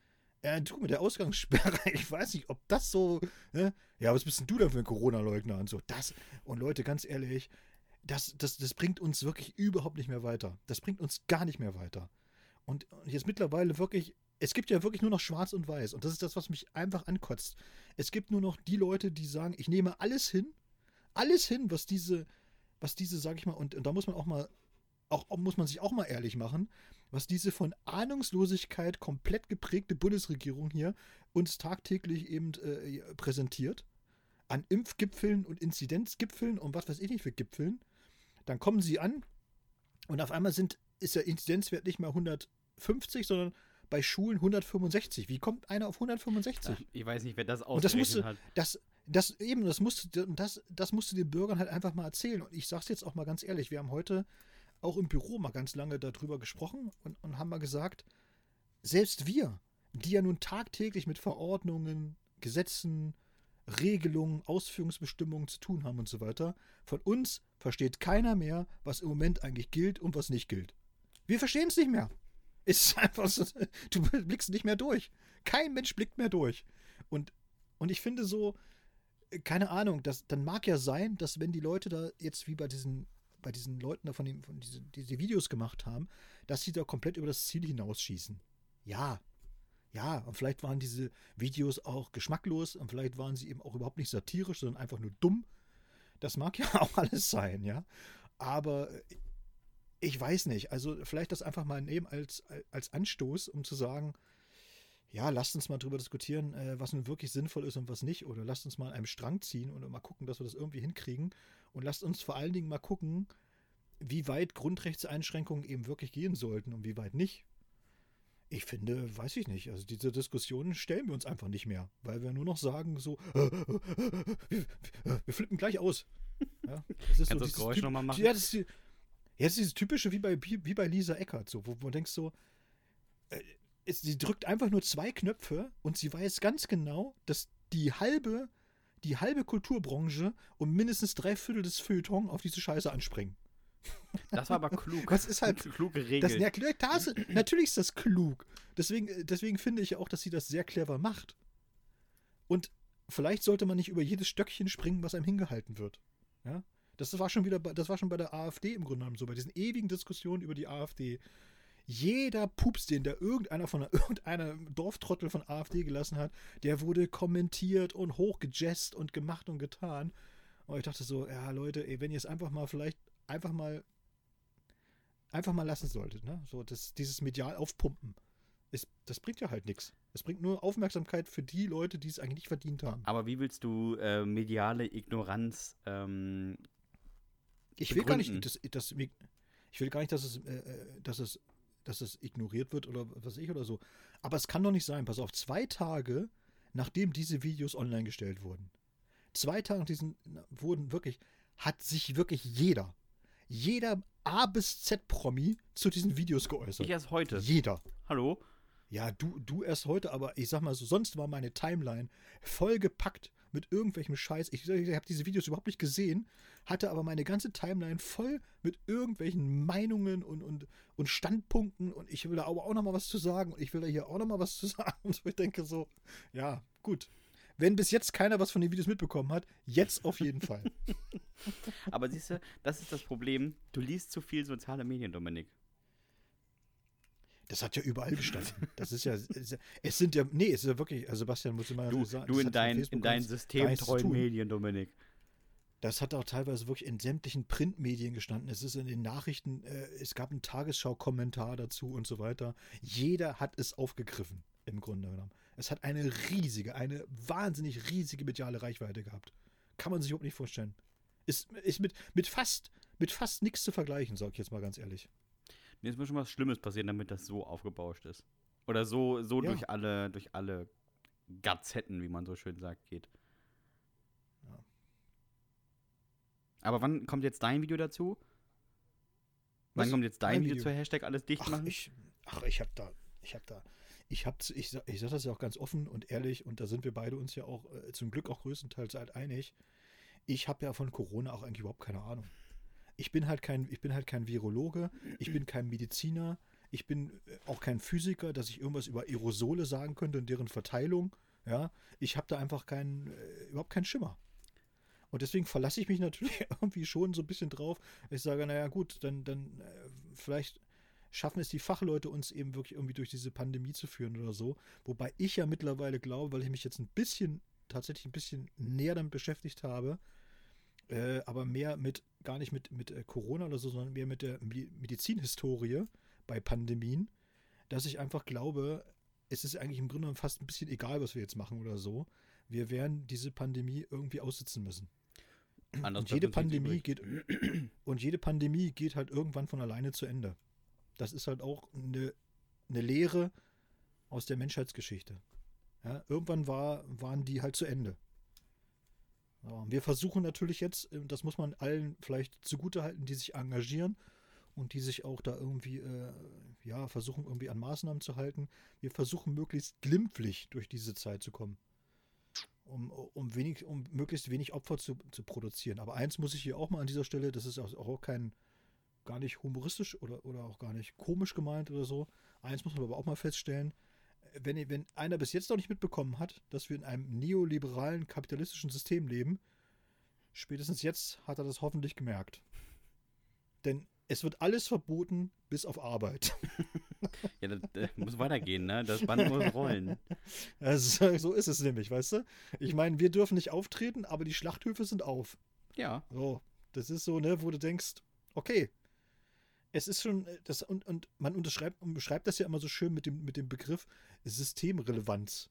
äh, du mit der Ausgangssperre, ich weiß nicht, ob das so, ne? ja, was bist denn du denn für ein Corona-Leugner und so, das, und Leute, ganz ehrlich, das, das, das bringt uns wirklich überhaupt nicht mehr weiter. Das bringt uns gar nicht mehr weiter. Und jetzt mittlerweile wirklich, es gibt ja wirklich nur noch Schwarz und Weiß. Und das ist das, was mich einfach ankotzt. Es gibt nur noch die Leute, die sagen, ich nehme alles hin, alles hin, was diese, was diese, sag ich mal, und, und da muss man auch mal, auch muss man sich auch mal ehrlich machen, was diese von Ahnungslosigkeit komplett geprägte Bundesregierung hier uns tagtäglich eben äh, präsentiert. An Impfgipfeln und Inzidenzgipfeln und was weiß ich nicht für Gipfeln. Dann kommen sie an und auf einmal sind, ist der Inzidenzwert nicht mehr 150, sondern bei Schulen 165. Wie kommt einer auf 165? Ja, ich weiß nicht, wer das ausgerechnet und das musste, hat. Das, das eben, das musste, das, das musste den Bürgern halt einfach mal erzählen. Und ich sag's jetzt auch mal ganz ehrlich, wir haben heute auch im Büro mal ganz lange darüber gesprochen und, und haben mal gesagt, selbst wir, die ja nun tagtäglich mit Verordnungen, Gesetzen, Regelungen, Ausführungsbestimmungen zu tun haben und so weiter. Von uns versteht keiner mehr, was im Moment eigentlich gilt und was nicht gilt. Wir verstehen es nicht mehr. Es ist einfach so, du blickst nicht mehr durch. Kein Mensch blickt mehr durch. Und, und ich finde so, keine Ahnung, das, dann mag ja sein, dass wenn die Leute da jetzt wie bei diesen, bei diesen Leuten da von, dem, von diese, diese Videos gemacht haben, dass sie da komplett über das Ziel hinausschießen. Ja, ja, und vielleicht waren diese Videos auch geschmacklos und vielleicht waren sie eben auch überhaupt nicht satirisch, sondern einfach nur dumm. Das mag ja auch alles sein, ja. Aber ich weiß nicht. Also vielleicht das einfach mal nehmen als, als Anstoß, um zu sagen, ja, lasst uns mal drüber diskutieren, äh, was nun wirklich sinnvoll ist und was nicht. Oder lasst uns mal an einem Strang ziehen und mal gucken, dass wir das irgendwie hinkriegen. Und lasst uns vor allen Dingen mal gucken, wie weit Grundrechtseinschränkungen eben wirklich gehen sollten und wie weit nicht. Ich finde, weiß ich nicht. Also diese Diskussionen stellen wir uns einfach nicht mehr, weil wir nur noch sagen so, äh, äh, wir, wir, flippen gleich aus. Ja, das ist Kannst so das Geräusch nochmal machen? Ja, das ist, ja, das ist dieses typische wie bei, wie bei Lisa Eckert, so, wo, du denkst so, äh, es, sie drückt einfach nur zwei Knöpfe und sie weiß ganz genau, dass die halbe, die halbe Kulturbranche und mindestens drei Viertel des Feuilleton auf diese Scheiße anspringen. Das war aber klug. Das ist halt kluge Regel. Das, ja, das, natürlich ist das klug. Deswegen, äh, deswegen finde ich auch, dass sie das sehr clever macht. Und vielleicht sollte man nicht über jedes Stöckchen springen, was einem hingehalten wird. Ja? Das war schon wieder, das war schon bei der AfD im Grunde genommen so, bei diesen ewigen Diskussionen über die AfD. Jeder Pups, den da irgendeiner von irgendeiner Dorftrottel von AfD gelassen hat, der wurde kommentiert und hochgejazzt und gemacht und getan. Und ich dachte so, ja Leute, ey, wenn ihr es einfach mal vielleicht einfach mal einfach mal lassen solltet. Ne? So, das, dieses medial aufpumpen. Ist, das bringt ja halt nichts. Es bringt nur Aufmerksamkeit für die Leute, die es eigentlich nicht verdient haben. Aber wie willst du äh, mediale Ignoranz ähm, ich will gar nicht, das, das, ich will gar nicht, dass es, äh, äh, dass es, dass es ignoriert wird oder was ich oder so. Aber es kann doch nicht sein. Pass auf, zwei Tage nachdem diese Videos online gestellt wurden, zwei Tage nach diesen wurden wirklich, hat sich wirklich jeder, jeder A bis Z Promi zu diesen Videos geäußert. Ich erst heute. Jeder. Hallo? Ja, du, du erst heute, aber ich sag mal so, sonst war meine Timeline vollgepackt mit irgendwelchem Scheiß. Ich, ich habe diese Videos überhaupt nicht gesehen, hatte aber meine ganze Timeline voll mit irgendwelchen Meinungen und, und, und Standpunkten und ich will da aber auch noch mal was zu sagen und ich will da hier auch noch mal was zu sagen und ich denke so, ja, gut. wenn bis jetzt keiner was von den Videos mitbekommen hat, jetzt auf jeden Fall. Aber siehst du, das ist das Problem. Du liest zu viel soziale Medien, Dominik. Das hat ja überall gestanden. Das ist ja, es sind ja, nee, es ist ja wirklich, also Sebastian, muss ich mal du, sagen. Du in, dein, in deinen systemtreuen Medien, Dominik. Das hat auch teilweise wirklich in sämtlichen Printmedien gestanden. Es ist in den Nachrichten, äh, es gab einen Tagesschau-Kommentar dazu und so weiter. Jeder hat es aufgegriffen, im Grunde genommen. Es hat eine riesige, eine wahnsinnig riesige mediale Reichweite gehabt. Kann man sich überhaupt nicht vorstellen. Ist, ist mit, mit fast, mit fast nichts zu vergleichen, sag ich jetzt mal ganz ehrlich. Mir ist mir schon was Schlimmes passiert, damit das so aufgebauscht ist. Oder so, so ja. durch alle, durch alle Gazetten, wie man so schön sagt, geht. Aber wann kommt jetzt dein Video dazu? Wann Was? kommt jetzt dein Video, Video zur Hashtag alles dicht machen? Ach, ich, ach, ich hab da, ich hab da, ich hab, ich, ich sag das ja auch ganz offen und ehrlich und da sind wir beide uns ja auch äh, zum Glück auch größtenteils halt einig. Ich habe ja von Corona auch eigentlich überhaupt keine Ahnung. Ich bin halt kein, ich bin halt kein Virologe, ich bin kein Mediziner, ich bin äh, auch kein Physiker, dass ich irgendwas über Aerosole sagen könnte und deren Verteilung. Ja, ich habe da einfach keinen, äh, überhaupt keinen Schimmer. Und deswegen verlasse ich mich natürlich irgendwie schon so ein bisschen drauf. Ich sage, naja, gut, dann, dann äh, vielleicht schaffen es die Fachleute uns eben wirklich irgendwie durch diese Pandemie zu führen oder so. Wobei ich ja mittlerweile glaube, weil ich mich jetzt ein bisschen, tatsächlich ein bisschen näher damit beschäftigt habe, äh, aber mehr mit, gar nicht mit, mit äh, Corona oder so, sondern mehr mit der Medizinhistorie bei Pandemien, dass ich einfach glaube, es ist eigentlich im Grunde fast ein bisschen egal, was wir jetzt machen oder so. Wir werden diese Pandemie irgendwie aussitzen müssen. Anders und jede Pandemie geht und jede Pandemie geht halt irgendwann von alleine zu Ende. Das ist halt auch eine, eine Lehre aus der Menschheitsgeschichte. Ja, irgendwann war, waren die halt zu Ende. Ja, wir versuchen natürlich jetzt, äh, das muss man allen vielleicht zugutehalten, die sich engagieren und die sich auch da irgendwie, äh, ja, versuchen irgendwie an Maßnahmen zu halten. Wir versuchen möglichst glimpflich durch diese Zeit zu kommen um, um, wenig, um möglichst wenig Opfer zu, zu produzieren. Aber eins muss ich hier auch mal an dieser Stelle, das ist auch, auch kein, gar nicht humoristisch oder, oder auch gar nicht komisch gemeint oder so. Eins muss man aber auch mal feststellen, wenn, wenn einer bis jetzt noch nicht mitbekommen hat, dass wir in einem neoliberalen kapitalistischen System leben, spätestens jetzt hat er das hoffentlich gemerkt. Denn es wird alles verboten, bis auf Arbeit. ja, das, das, muss weitergehen, ne? Das Band muss rollen. Also, so ist es nämlich, weißt du? Ich meine, wir dürfen nicht auftreten, aber die Schlachthöfe sind auf. Ja. So, das ist so, ne, wo du denkst, okay, es ist schon, das, und, und man unterschreibt und beschreibt das ja immer so schön mit dem, mit dem Begriff Systemrelevanz.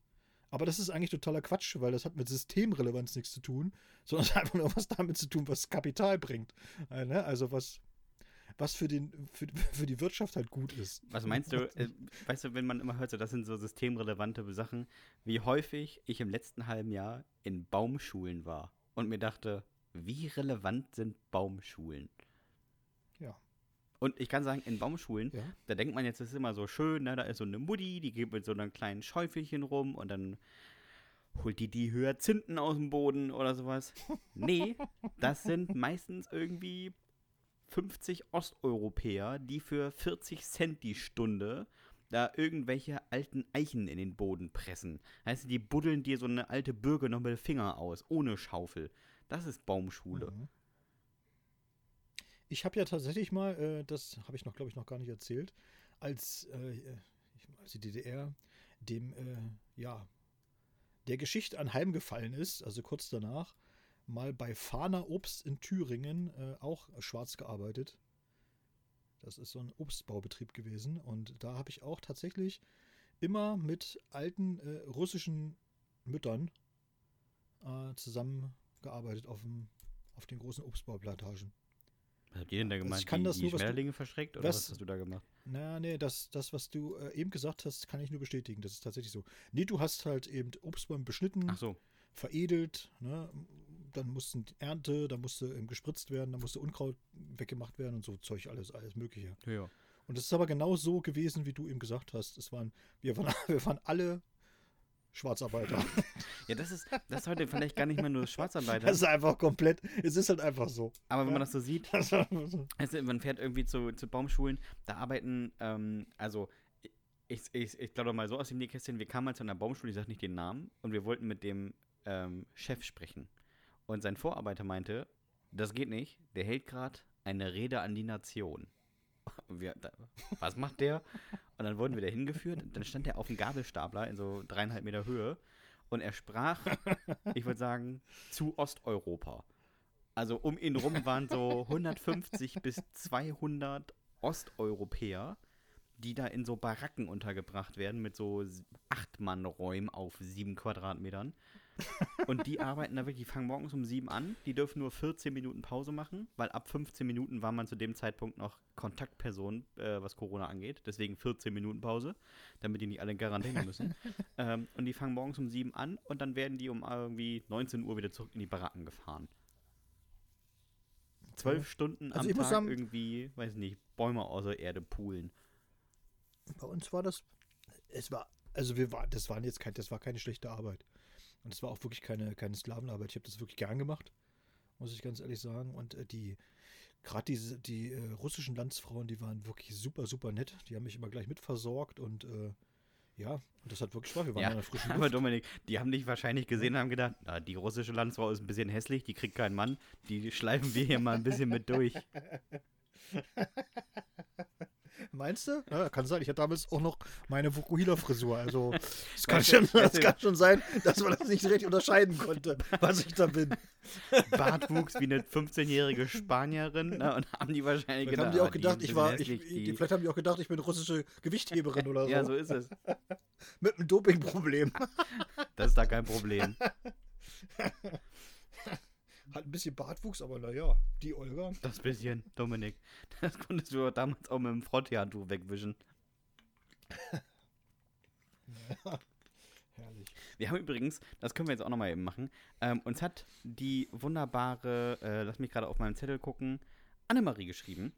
Aber das ist eigentlich totaler Quatsch, weil das hat mit Systemrelevanz nichts zu tun, sondern es hat einfach nur was damit zu tun, was Kapital bringt. Äh, ne? Also was, was für, den, für, für die Wirtschaft halt gut ist. Was meinst du, äh, weißt du, wenn man immer hört, so, das sind so systemrelevante Sachen, wie häufig ich im letzten halben Jahr in Baumschulen war und mir dachte, wie relevant sind Baumschulen? Und ich kann sagen, in Baumschulen, ja. da denkt man jetzt, das ist immer so schön, ne? da ist so eine Mutti, die geht mit so einem kleinen Schäufelchen rum und dann holt die die Hyazinthen aus dem Boden oder sowas. nee, das sind meistens irgendwie 50 Osteuropäer, die für 40 Cent die Stunde da irgendwelche alten Eichen in den Boden pressen. Heißt, die buddeln dir so eine alte Bürger noch mit dem Finger aus, ohne Schaufel. Das ist Baumschule. Mhm. Ich habe ja tatsächlich mal, äh, das habe ich noch, glaube ich, noch gar nicht erzählt, als, äh, als die DDR dem, äh, ja, der Geschichte anheimgefallen ist, also kurz danach, mal bei Fahner Obst in Thüringen äh, auch schwarz gearbeitet. Das ist so ein Obstbaubetrieb gewesen. Und da habe ich auch tatsächlich immer mit alten äh, russischen Müttern äh, zusammengearbeitet auf, dem, auf den großen Obstbauplantagen. Was habt ihr denn da gemacht? Also ich kann die, das die nur, Schmetterlinge verschreckt oder was, was, hast du da gemacht? Naja, nee, das, das was du äh, eben gesagt hast, kann ich nur bestätigen. Das ist tatsächlich so. Nee, du hast halt eben Obstbäume beschnitten, so. veredelt, ne, dann mussten Ernte, da musste gespritzt werden, da musste Unkraut weggemacht werden und so Zeug, alles, alles Mögliche. Ja. Und es ist aber genau so gewesen, wie du eben gesagt hast. Es waren, wir waren, wir waren alle Schwarzarbeiter. Ja, das ist, das ist heute vielleicht gar nicht mehr nur Schwarzarbeiter. Das ist einfach komplett, es ist halt einfach so. Aber wenn ja. man das so sieht, also, man fährt irgendwie zu, zu Baumschulen, da arbeiten, ähm, also ich, ich, ich glaube mal so aus dem Nähkästchen, wir kamen mal zu einer Baumschule, ich sage nicht den Namen, und wir wollten mit dem ähm, Chef sprechen. Und sein Vorarbeiter meinte, das geht nicht, der hält gerade eine Rede an die Nation. Wir, was macht der? Und dann wurden wir da hingeführt. Dann stand er auf dem Gabelstapler in so dreieinhalb Meter Höhe. Und er sprach, ich würde sagen, zu Osteuropa. Also um ihn rum waren so 150 bis 200 Osteuropäer, die da in so Baracken untergebracht werden mit so Acht-Mann-Räumen auf sieben Quadratmetern. Und die arbeiten da wirklich, die fangen morgens um sieben an, die dürfen nur 14 Minuten Pause machen, weil ab 15 Minuten war man zu dem Zeitpunkt noch Kontaktperson, äh, was Corona angeht. Deswegen 14 Minuten Pause, damit die nicht alle in Quarantäne müssen. ähm, und die fangen morgens um sieben an und dann werden die um irgendwie 19 Uhr wieder zurück in die Baracken gefahren. Zwölf Stunden Also am ich muss Tag sagen- irgendwie, weiß nicht, Bäume aus der Erde poolen. Bei uns war das, es war, also wir waren, das waren jetzt kein, das war keine schlechte Arbeit. Und es war auch wirklich keine, keine Sklavenarbeit. Ich habe das wirklich gern gemacht, muss ich ganz ehrlich sagen. Und äh, die, gerade diese, die äh, russischen Landsfrauen, die waren wirklich super, super nett. Die haben mich immer gleich mitversorgt und äh, ja, und das hat wirklich Spaß. Wir waren Ja, in der frischen Aber Luft. Dominik, die haben dich wahrscheinlich gesehen und haben gedacht, na, die russische Landsfrau ist ein bisschen hässlich, die kriegt keinen Mann, die schleifen wir hier mal ein bisschen mit durch. Meinst du? Ja, kann sein. Ich hatte damals auch noch meine Vokuhila-Frisur. Also, es kann, schon, das kann schon sein, dass man das nicht recht unterscheiden konnte, was ich da bin. Bartwuchs wie eine 15-jährige Spanierin ne, und haben die wahrscheinlich Vielleicht gedacht, haben die auch ah, gedacht, ist ich war, ich, die, die- vielleicht haben die auch gedacht, ich bin russische Gewichtheberin oder so. Ja, so ist es. Mit einem Dopingproblem. Das ist da kein Problem. Hat ein bisschen Bartwuchs, aber naja, die Olga. Das bisschen, Dominik. Das konntest du damals auch mit dem Frottee-Handtuch wegwischen. Herrlich. Wir haben übrigens, das können wir jetzt auch nochmal eben machen, ähm, uns hat die wunderbare, äh, lass mich gerade auf meinem Zettel gucken, Annemarie geschrieben.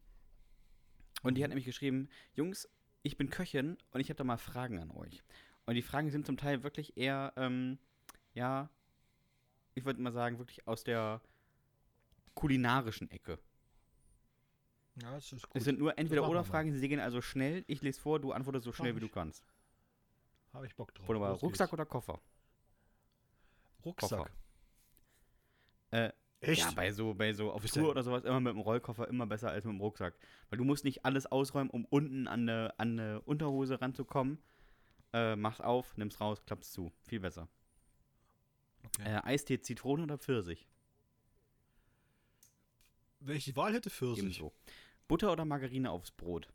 Und die hat nämlich geschrieben, Jungs, ich bin Köchin und ich habe da mal Fragen an euch. Und die Fragen sind zum Teil wirklich eher, ähm, ja, ich würde mal sagen, wirklich aus der kulinarischen Ecke. Ja, das ist gut. Es sind nur entweder oder. Fragen, sie gehen also schnell, ich lese vor, du antwortest so schnell wie du kannst. Habe ich Bock drauf. Wunderbar. Los Rucksack geht's. oder Koffer? Rucksack. Koffer. Äh, Echt? Ja, bei so, bei so auf Tour oder sowas immer mit dem Rollkoffer immer besser als mit dem Rucksack. Weil du musst nicht alles ausräumen, um unten an eine, an eine Unterhose ranzukommen. Äh, mach's auf, nimm's raus, klapp's zu. Viel besser. Okay. Äh, Eistee, Zitrone oder Pfirsich? Wenn ich die Wahl hätte, Pfirsich. Ebenso. Butter oder Margarine aufs Brot?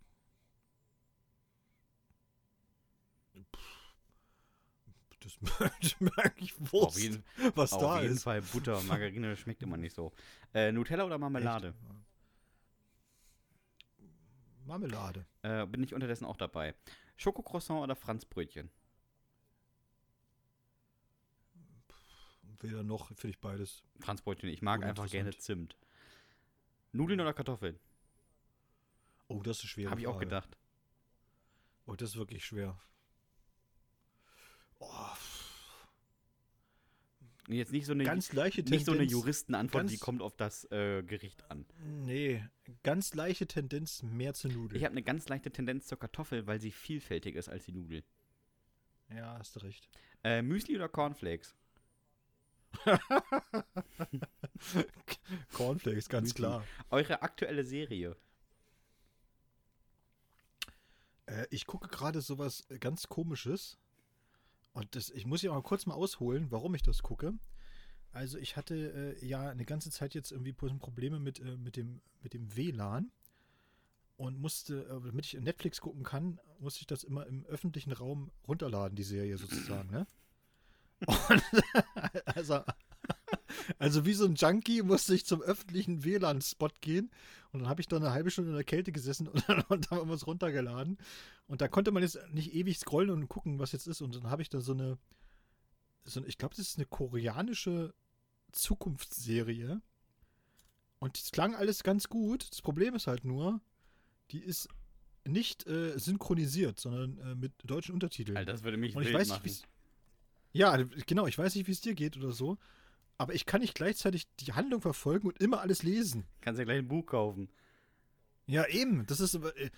Das merke ich Wurst, Auf jeden, was auf da jeden ist. Fall Butter. Margarine schmeckt immer nicht so. Äh, Nutella oder Marmelade? Echt? Marmelade. Äh, bin ich unterdessen auch dabei. Schokocroissant oder Franzbrötchen? Weder noch, finde ich beides. Franzbrötchen, ich mag einfach gerne. Zimt. Nudeln oder Kartoffeln? Oh, das ist schwer. Habe ich auch gedacht. Oh, das ist wirklich schwer. Oh, Jetzt nicht so eine, ganz leichte nicht so eine Tendenz. Juristenantwort, die ganz- kommt auf das äh, Gericht an. Nee, ganz leichte Tendenz mehr zu Nudeln. Ich habe eine ganz leichte Tendenz zur Kartoffel, weil sie vielfältig ist als die Nudel. ja, hast du recht. Äh, Müsli oder Cornflakes? Cornflakes, ganz klar. Eure aktuelle Serie? Äh, ich gucke gerade sowas ganz komisches. Und das, ich muss ja mal kurz mal ausholen, warum ich das gucke. Also ich hatte äh, ja eine ganze Zeit jetzt irgendwie Probleme mit, äh, mit, dem, mit dem WLAN und musste, äh, damit ich Netflix gucken kann, musste ich das immer im öffentlichen Raum runterladen, die Serie sozusagen, ne? Und, also, also wie so ein Junkie musste ich zum öffentlichen WLAN-Spot gehen und dann habe ich da eine halbe Stunde in der Kälte gesessen und dann und haben wir es runtergeladen. Und da konnte man jetzt nicht ewig scrollen und gucken, was jetzt ist. Und dann habe ich da so eine, so eine ich glaube, das ist eine koreanische Zukunftsserie. Und es klang alles ganz gut. Das Problem ist halt nur, die ist nicht äh, synchronisiert, sondern äh, mit deutschen Untertiteln. Alter, das würde mich Und ich weiß nicht, machen. wie's. Ja, genau, ich weiß nicht, wie es dir geht oder so. Aber ich kann nicht gleichzeitig die Handlung verfolgen und immer alles lesen. Kannst ja gleich ein Buch kaufen. Ja, eben. Das ist. aber, äh,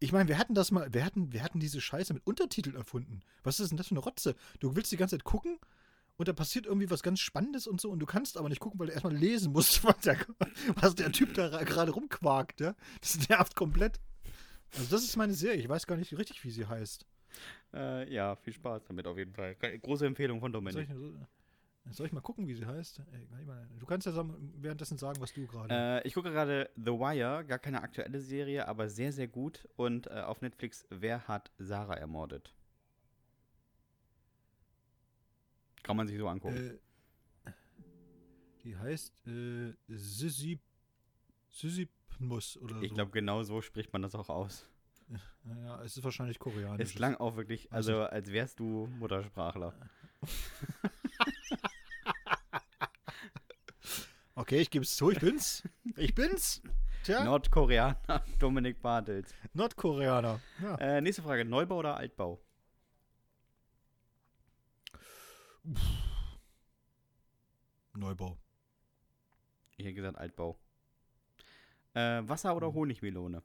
Ich meine, wir hatten das mal, wir hatten, wir hatten diese Scheiße mit Untertiteln erfunden. Was ist denn das für eine Rotze? Du willst die ganze Zeit gucken und da passiert irgendwie was ganz Spannendes und so und du kannst aber nicht gucken, weil du erstmal lesen musst, was der, was der Typ da ra- gerade rumquakt, ja. Das nervt komplett. Also das ist meine Serie. Ich weiß gar nicht richtig, wie sie heißt. Äh, ja, viel Spaß damit auf jeden Fall. Große Empfehlung von Soll Dominik. ich, soll ich mal gucken, wie sie heißt? Ich mal- Du kannst ja währenddessen sagen, was du gerade. Äh, ich gucke gerade The Wire, gar keine aktuelle Serie, aber sehr, sehr gut. Und äh, auf Netflix, wer hat Sarah ermordet? Kann man sich so angucken. Äh, die heißt äh, Sissy Sisyphmus oder ich so. glaube, genau so spricht man das auch aus. Ja, es ist wahrscheinlich koreanisch. Es klang auch wirklich, Also- als wärst du Muttersprachler. Okay, ich gebe es zu, ich bin's. Ich bin's. Tja, Nordkoreaner Dominik Bartels. Nordkoreaner. Ja. Äh, nächste Frage: Neubau oder Altbau? Neubau. Ich hätte gesagt Altbau. Äh, Wasser oder Honigmelone?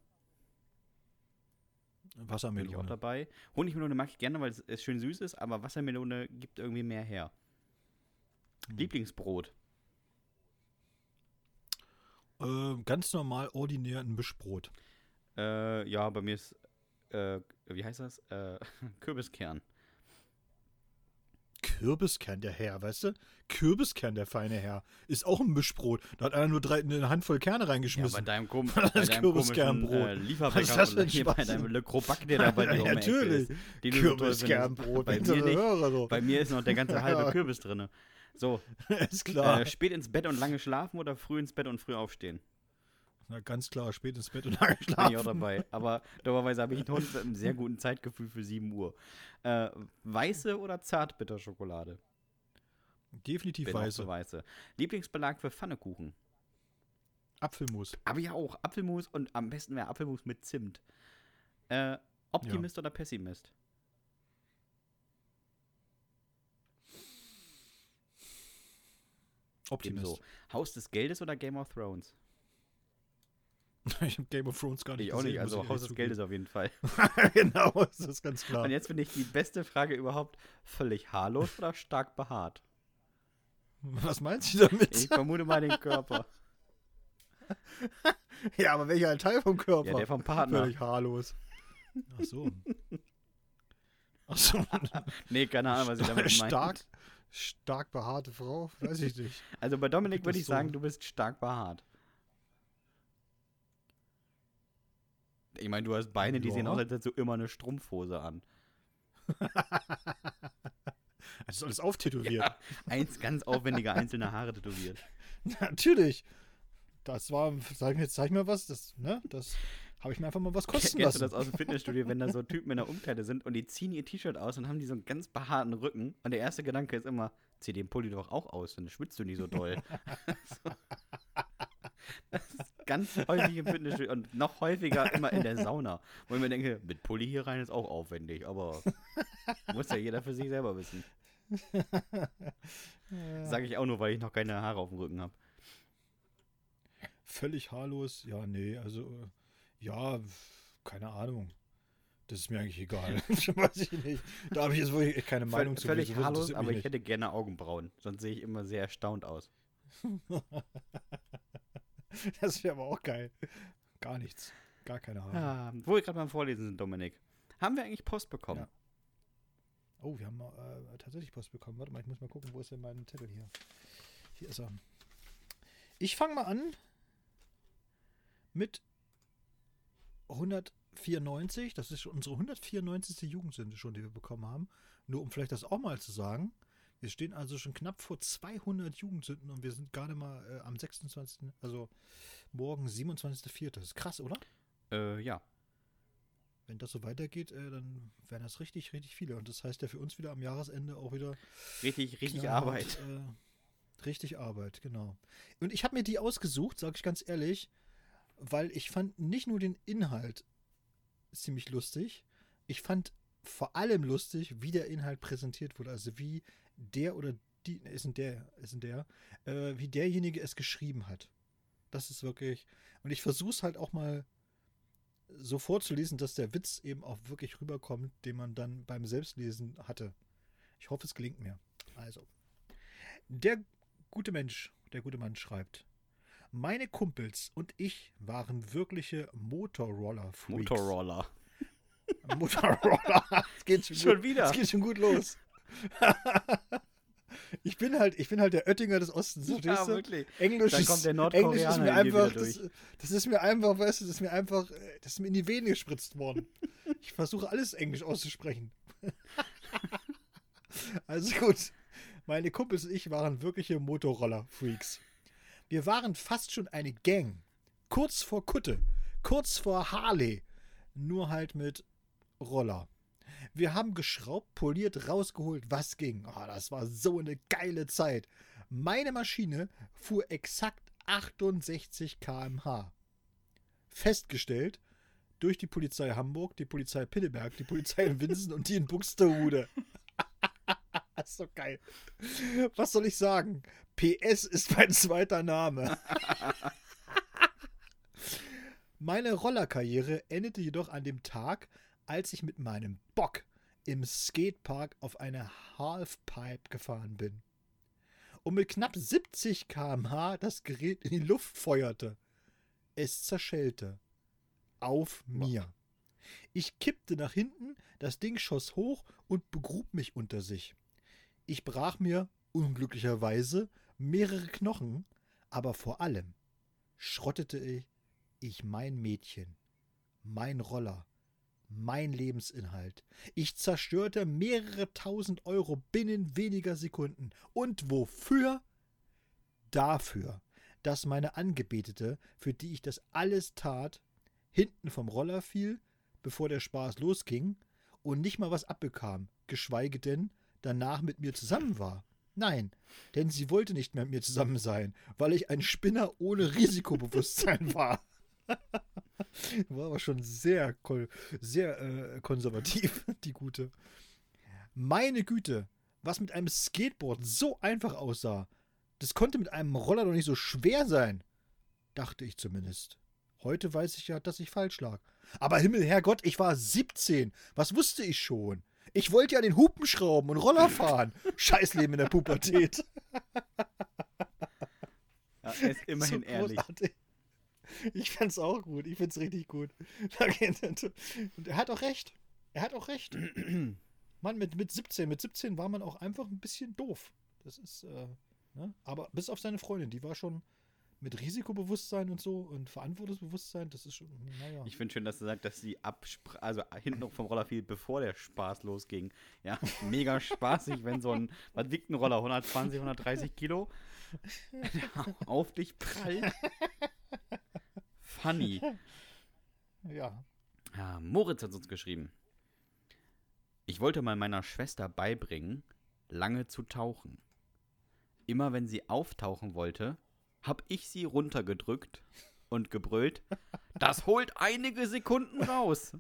Bin ich auch Wassermelone. dabei. Honigmelone mag ich gerne, weil es, es schön süß ist, aber Wassermelone gibt irgendwie mehr her. Hm. Lieblingsbrot. Äh, ganz normal, ordinär ein Mischbrot. Äh, ja, bei mir ist, äh, wie heißt das? Äh, Kürbiskern. Kürbiskern, der Herr, weißt du? Kürbiskern, der feine Herr. Ist auch ein Mischbrot. Da hat einer nur drei, eine Handvoll Kerne Ja, bei reingeschmissen. deinem, kom bei deinem Kürbiskernbrot. äh, Lieferbäcker Was ist das oder hier bei deinem Le Crobac, der da bei dir Ja, natürlich. Kürbiskernbrot, Bei mir nicht. So. Bei mir ist noch der ganze halbe Ja. Kürbis drin. So, ist klar. äh, spät ins Bett und lange schlafen oder früh ins Bett und früh aufstehen? Na, ganz klar, spät ins Bett und lange Bin ich schlafen. auch dabei. Aber dummerweise habe ich einen Hund mit einem sehr guten Zeitgefühl für 7 Uhr. Äh, weiße oder Zartbitterschokolade? Definitiv weiße. weiße. Lieblingsbelag für Pfannekuchen? Apfelmus. Aber ja auch Apfelmus und am besten wäre Apfelmus mit Zimt. Äh, Optimist oder Pessimist? Optimist. Ebenso. Haus des Geldes oder Game of Thrones? ich habe Game of Thrones gar nicht Ich auch nicht, gesehen, muss also ich Haus des Geldes auf jeden Fall. genau, das ist ganz klar. Und jetzt finde ich die beste Frage überhaupt: völlig haarlos oder stark behaart? Was meinst du damit? Ich vermute mal den Körper. ja, aber welcher Teil vom Körper? Ja, der vom Partner. Völlig haarlos. Ach so. Ach so. Nee, keine Ahnung, was ich damit meine. stark, stark behaarte Frau? Weiß ich nicht. Also bei Dominik würde ich so? sagen, du bist stark behaart. Ich meine, du hast Beine, die sehen Ja. aus, als hättest du immer eine Strumpfhose an. Das ist alles auftätowiert. Ja, eins ganz aufwendige einzelne Haare tätowiert. Natürlich. Das war, sag ich mir zeig mir was, das, ne, das habe ich mir einfach mal was kosten Kennst du lassen. das aus dem Fitnessstudio, wenn da so Typen in der Umkleide sind und die ziehen ihr T-Shirt aus und haben die so einen ganz behaarten Rücken und der erste Gedanke ist immer, zieh den Pulli doch auch aus, dann schwitzt du nie so doll. so. Das ist ganz häufig im Fitnessstudio und noch häufiger immer in der Sauna, wo ich mir denke, mit Pulli hier rein ist auch aufwendig, aber muss ja jeder für sich selber wissen. Sage ich auch nur, weil ich noch keine Haare auf dem Rücken habe. Völlig haarlos, ja, nee, also, ja, keine Ahnung. Das ist mir eigentlich egal. Weiß ich nicht. Da habe ich jetzt echt keine Meinung zu. Völlig haarlos, aber ich hätte gerne Augenbrauen, sonst sehe ich immer sehr erstaunt aus. Das wäre aber auch geil. Gar nichts. Gar keine Haare. Ja, wo wir gerade beim Vorlesen sind, Dominik. Haben wir eigentlich Post bekommen? Ja. Oh, wir haben äh, tatsächlich Post bekommen. Warte mal, ich muss mal gucken, wo ist denn mein Zettel hier? Hier ist er. Ich fange mal an mit 194. Das ist unsere 194. Jugendsünde schon, die wir bekommen haben. Nur um vielleicht das auch mal zu sagen. Wir stehen also schon knapp vor 200 Jugendsünden und wir sind gerade mal äh, am 26. Also morgen 27.04. Das ist krass, oder? Äh, ja. Wenn das so weitergeht, äh, dann wären das richtig, richtig viele. Und das heißt ja für uns wieder am Jahresende auch wieder Richtig, richtig knallhart, Arbeit. Äh, richtig Arbeit, genau. Und ich habe mir die ausgesucht, sage ich ganz ehrlich, weil ich fand nicht nur den Inhalt ziemlich lustig, ich fand vor allem lustig, wie der Inhalt präsentiert wurde. Also wie der oder die, ist ein der, ist ein der, äh, wie derjenige es geschrieben hat. Das ist wirklich. Und ich versuche es halt auch mal so vorzulesen, dass der Witz eben auch wirklich rüberkommt, den man dann beim Selbstlesen hatte. Ich hoffe, es gelingt mir. Also, Der gute Mensch, der gute Mann schreibt. Meine Kumpels und ich waren wirkliche Motorroller-Freaks. Motorroller. Motorroller. Es geht schon, Schon gut, wieder. Es geht schon gut los. ich bin halt, ich bin halt der Oettinger des Ostens, verstehst Ja, du? wirklich. Englisch Dann ist, kommt der Englisch ist Nordkoreaner mir einfach, das, durch. das ist mir einfach, weißt du, das ist mir einfach, äh, das ist mir in die Venen gespritzt worden. Ich versuche alles Englisch auszusprechen. also gut, meine Kumpels und ich waren wirkliche Motorroller-Freaks. Wir waren fast schon eine Gang. Kurz vor Kutte, kurz vor Harley, nur halt mit Roller. Wir haben geschraubt, poliert, rausgeholt, was ging. Oh, das war so eine geile Zeit. Meine Maschine fuhr exakt 68 km/h. Festgestellt durch die Polizei Hamburg, die Polizei Pinneberg, die Polizei in Winsen und die in Buxtehude. das ist so geil. Was soll ich sagen? PS ist mein zweiter Name. Meine Rollerkarriere endete jedoch an dem Tag, als ich mit meinem Bock im Skatepark auf eine Halfpipe gefahren bin und mit knapp 70 km/h das Gerät in die Luft feuerte. Es zerschellte. Auf mir. Ich kippte nach hinten, das Ding schoss hoch und begrub mich unter sich. Ich brach mir, unglücklicherweise, mehrere Knochen, aber vor allem schrottete ich, ich mein Mädchen, mein Roller, mein Lebensinhalt. Ich zerstörte mehrere tausend Euro binnen weniger Sekunden. Und wofür? Dafür, dass meine Angebetete, für die ich das alles tat, hinten vom Roller fiel, bevor der Spaß losging und nicht mal was abbekam, geschweige denn danach mit mir zusammen war. Nein, denn sie wollte nicht mehr mit mir zusammen sein, weil ich ein Spinner ohne Risikobewusstsein war. War aber schon sehr, sehr äh, konservativ, die gute. Meine Güte, was mit einem Skateboard so einfach aussah, das konnte mit einem Roller doch nicht so schwer sein. Dachte ich zumindest. Heute weiß ich ja, dass ich falsch lag. Aber Himmel, Herrgott, ich war 17. Was wusste ich schon? Ich wollte ja den Hupen schrauben und Roller fahren. Scheißleben in der Pubertät. Ja, er ist immerhin So ehrlich. großartig. Ich find's auch gut. Ich find's richtig gut. Und er hat auch recht. Er hat auch recht. Mann, mit, mit 17, mit 17 war man auch einfach ein bisschen doof. Das ist, äh, ne? Aber bis auf seine Freundin, die war schon mit Risikobewusstsein und so und Verantwortungsbewusstsein, das ist schon, naja. Ich finde schön, dass du sagst, dass sie abspr also hinten noch vom Roller fiel, bevor der Spaß losging. Ja, mega spaßig, wenn so ein, was wiegt ein Roller? 120, 130 Kilo? Auf dich prallt. Funny. Ja. Ja, Moritz hat uns geschrieben. Ich wollte mal meiner Schwester beibringen, lange zu tauchen. Immer wenn sie auftauchen wollte, hab ich sie runtergedrückt und gebrüllt, das holt einige Sekunden raus.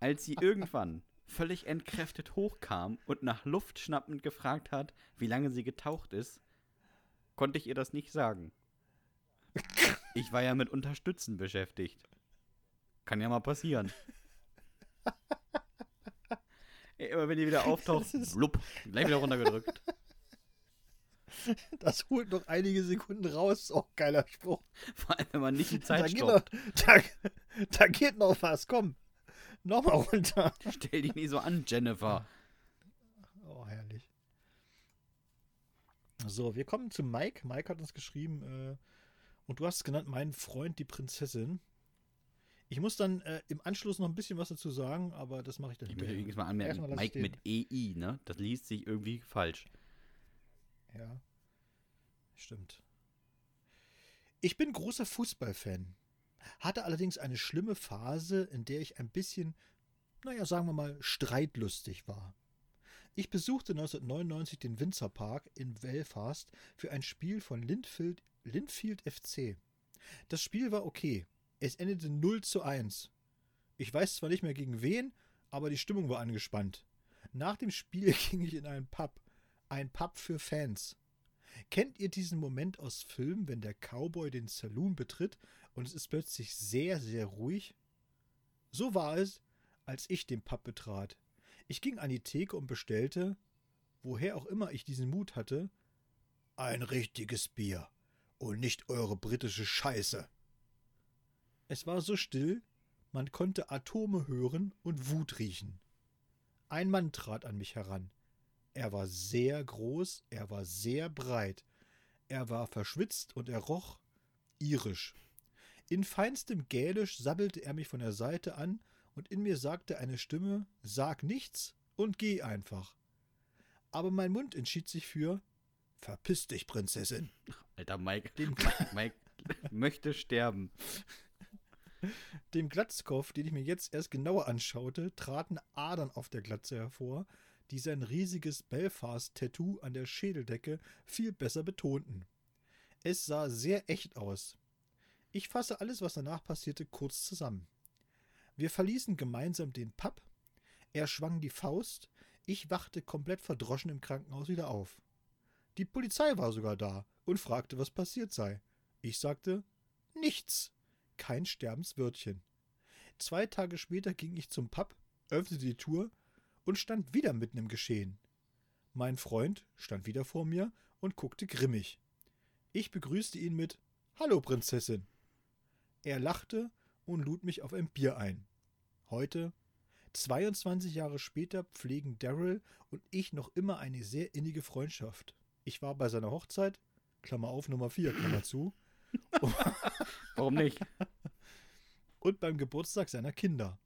Als sie irgendwann völlig entkräftet hochkam und nach Luft schnappend gefragt hat, wie lange sie getaucht ist, konnte ich ihr das nicht sagen. Ich war ja mit Unterstützen beschäftigt. Kann ja mal passieren. Ey, Immer wenn die wieder auftaucht, blub, gleich wieder runtergedrückt. Das holt noch einige Sekunden raus. Ist auch ein geiler Spruch. Vor allem, wenn man nicht die Da Zeit geht, noch, stoppt. da, da geht noch was. Komm. Nochmal runter. Stell dich nie so an, Jennifer. Oh, herrlich. So, wir kommen zu Mike. Mike hat uns geschrieben, äh, und du hast es genannt, mein Freund, die Prinzessin. Ich muss dann äh, im Anschluss noch ein bisschen was dazu sagen, aber das mache ich dann Ich möchte übrigens mal anmerken, Erstmal Mike mit EI, ne? Das liest sich irgendwie falsch. Ja, stimmt. Ich bin großer Fußballfan. Hatte allerdings eine schlimme Phase, in der ich ein bisschen, naja, sagen wir mal, streitlustig war. Ich besuchte 1999 den Windsor Park in Belfast für ein Spiel von Linfield, Linfield FC. Das Spiel war okay. Es endete 0 zu 1. Ich weiß zwar nicht mehr gegen wen, aber die Stimmung war angespannt. Nach dem Spiel ging ich in einen Pub. Ein Pub für Fans. Kennt ihr diesen Moment aus Filmen, wenn der Cowboy den Saloon betritt und es ist plötzlich sehr, sehr ruhig? So war es, als ich den Pub betrat. Ich ging an die Theke und bestellte woher auch immer ich diesen Mut hatte, ein richtiges Bier und nicht eure britische Scheiße. Es war so still, man konnte Atome hören und Wut riechen. Ein Mann trat an mich heran. Er war sehr groß, er war sehr breit, er war verschwitzt und er roch irisch. In feinstem Gälisch sabbelte er mich von der Seite an, und in mir sagte eine Stimme Sag nichts und geh einfach. Aber mein Mund entschied sich für Verpiss dich, Prinzessin. Alter, Mike, Mike möchte sterben. Dem Glatzkopf, den ich mir jetzt erst genauer anschaute, traten Adern auf der Glatze hervor, die sein riesiges Belfast-Tattoo an der Schädeldecke viel besser betonten. Es sah sehr echt aus. Ich fasse alles, was danach passierte, kurz zusammen. Wir verließen gemeinsam den Pub. Er schwang die Faust. Ich wachte komplett verdroschen im Krankenhaus wieder auf. Die Polizei war sogar da und fragte, was passiert sei. Ich sagte, nichts. Kein Sterbenswörtchen. Zwei Tage später ging ich zum Pub, öffnete die Tour und stand wieder mitten im Geschehen. Mein Freund stand wieder vor mir und guckte grimmig. Ich begrüßte ihn mit Hallo, Prinzessin. Er lachte und lud mich auf ein Bier ein. Heute, 22 Jahre später, pflegen Daryl und ich noch immer eine sehr innige Freundschaft. Ich war bei seiner Hochzeit, Klammer auf, Nummer 4, Klammer zu. Warum nicht? Und beim Geburtstag seiner Kinder.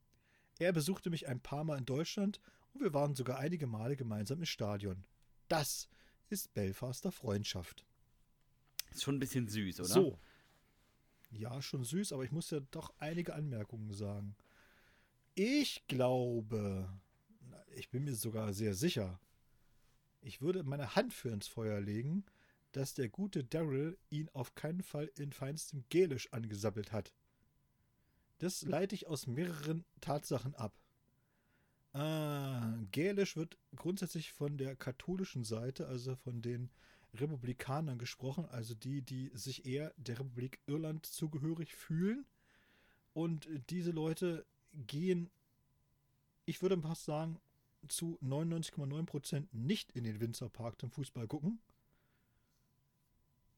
Er besuchte mich ein paar Mal in Deutschland und wir waren sogar einige Male gemeinsam im Stadion. Das ist Belfaster Freundschaft. Ist schon ein bisschen süß, oder? So. Ja, schon süß, aber ich muss ja doch einige Anmerkungen sagen. Ich glaube, ich bin mir sogar sehr sicher, ich würde meine Hand für ins Feuer legen, dass der gute Daryl ihn auf keinen Fall in feinstem Gälisch angesabbelt hat. Das leite ich aus mehreren Tatsachen ab. Ah, Gälisch wird grundsätzlich von der katholischen Seite, also von den Republikanern gesprochen, also die, die sich eher der Republik Irland zugehörig fühlen. Und diese Leute gehen, ich würde fast sagen, zu 99,9% nicht in den Windsor Park zum Fußball gucken.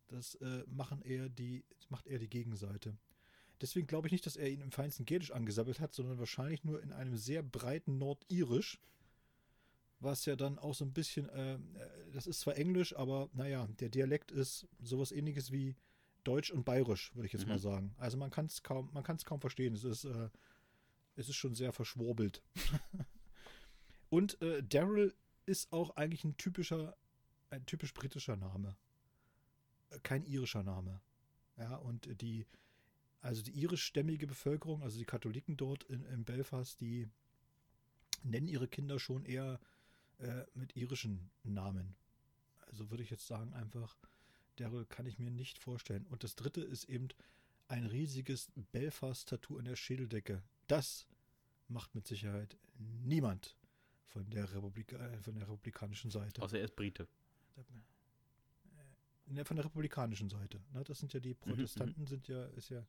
Das äh, machen eher die, macht eher die Gegenseite. Deswegen glaube ich nicht, dass er ihn im feinsten Gälisch angesammelt hat, sondern wahrscheinlich nur in einem sehr breiten Nordirisch. Was ja dann auch so ein bisschen, äh, äh das ist zwar Englisch, aber naja, der Dialekt ist sowas ähnliches wie Deutsch und Bayerisch, würde ich jetzt mhm. mal sagen. Also man kann es kaum, man kann es kaum verstehen. Es ist, äh, es ist schon sehr verschwurbelt. und äh, Daryl ist auch eigentlich ein typischer, ein typisch britischer Name. Kein irischer Name. Ja, und die, also die irischstämmige Bevölkerung, also die Katholiken dort in, in Belfast, die nennen ihre Kinder schon eher äh, mit irischen Namen. Also würde ich jetzt sagen, einfach, Daryl kann ich mir nicht vorstellen. Und das dritte ist eben ein riesiges Belfast-Tattoo an der Schädeldecke. Das macht mit Sicherheit niemand von der, Republik, äh, von der republikanischen Seite. Außer er ist Brite. Ne, von der republikanischen Seite. Ne? Das sind ja die mhm, Protestanten, mhm. sind ja, ist ja,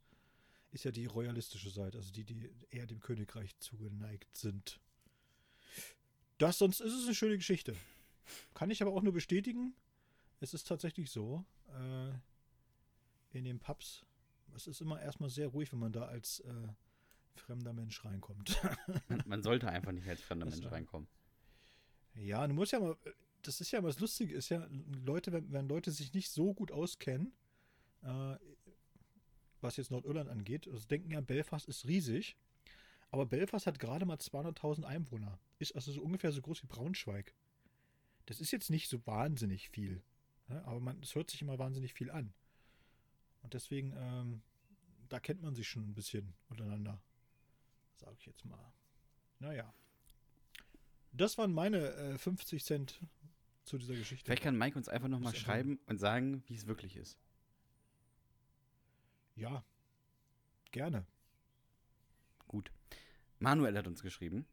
ist ja die royalistische Seite, also die, die eher dem Königreich zugeneigt sind. Das, sonst ist es eine schöne Geschichte. Kann ich aber auch nur bestätigen. Es ist tatsächlich so, äh, in den Pubs, es ist immer erstmal sehr ruhig, wenn man da als äh, fremder Mensch reinkommt. man, man, sollte einfach nicht als fremder das Mensch reinkommen. Ja, du musst ja mal, das ist ja was Lustige, ist ja, Leute, wenn, wenn Leute sich nicht so gut auskennen, äh, was jetzt Nordirland angeht, also denken ja, Belfast ist riesig, aber Belfast hat gerade mal 200.000 Einwohner, ist also so ungefähr so groß wie Braunschweig. Das ist jetzt nicht so wahnsinnig viel, ne? aber man, es hört sich immer wahnsinnig viel an. Und deswegen, ähm, da kennt man sich schon ein bisschen untereinander, sage ich jetzt mal. Naja. Das waren meine äh, 50 Cent zu dieser Geschichte. Vielleicht kann Mike uns einfach nochmal schreiben und sagen, wie es wirklich ist. Ja, gerne. Gut. Manuel hat uns geschrieben.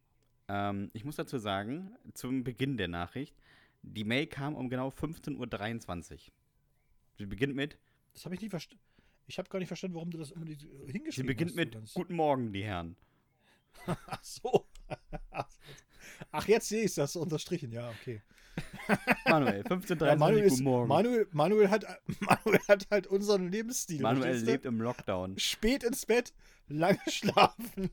Ähm, ich muss dazu sagen, zum Beginn der Nachricht, die Mail kam um genau 15.23 Uhr. Sie beginnt mit. Das habe ich nie verstanden. Ich habe gar nicht verstanden, warum du das immer hingeschrieben hast. Sie beginnt hast, mit Guten Morgen, die Herren. Ach so. Ach, jetzt sehe ich es, das unterstrichen, ja, okay. Manuel, 15.30 Ja, Manuel, ist, Morgen. Manuel, Manuel, hat, Manuel hat halt unseren Lebensstil. Manuel lebt im Lockdown. Spät ins Bett, lange schlafen.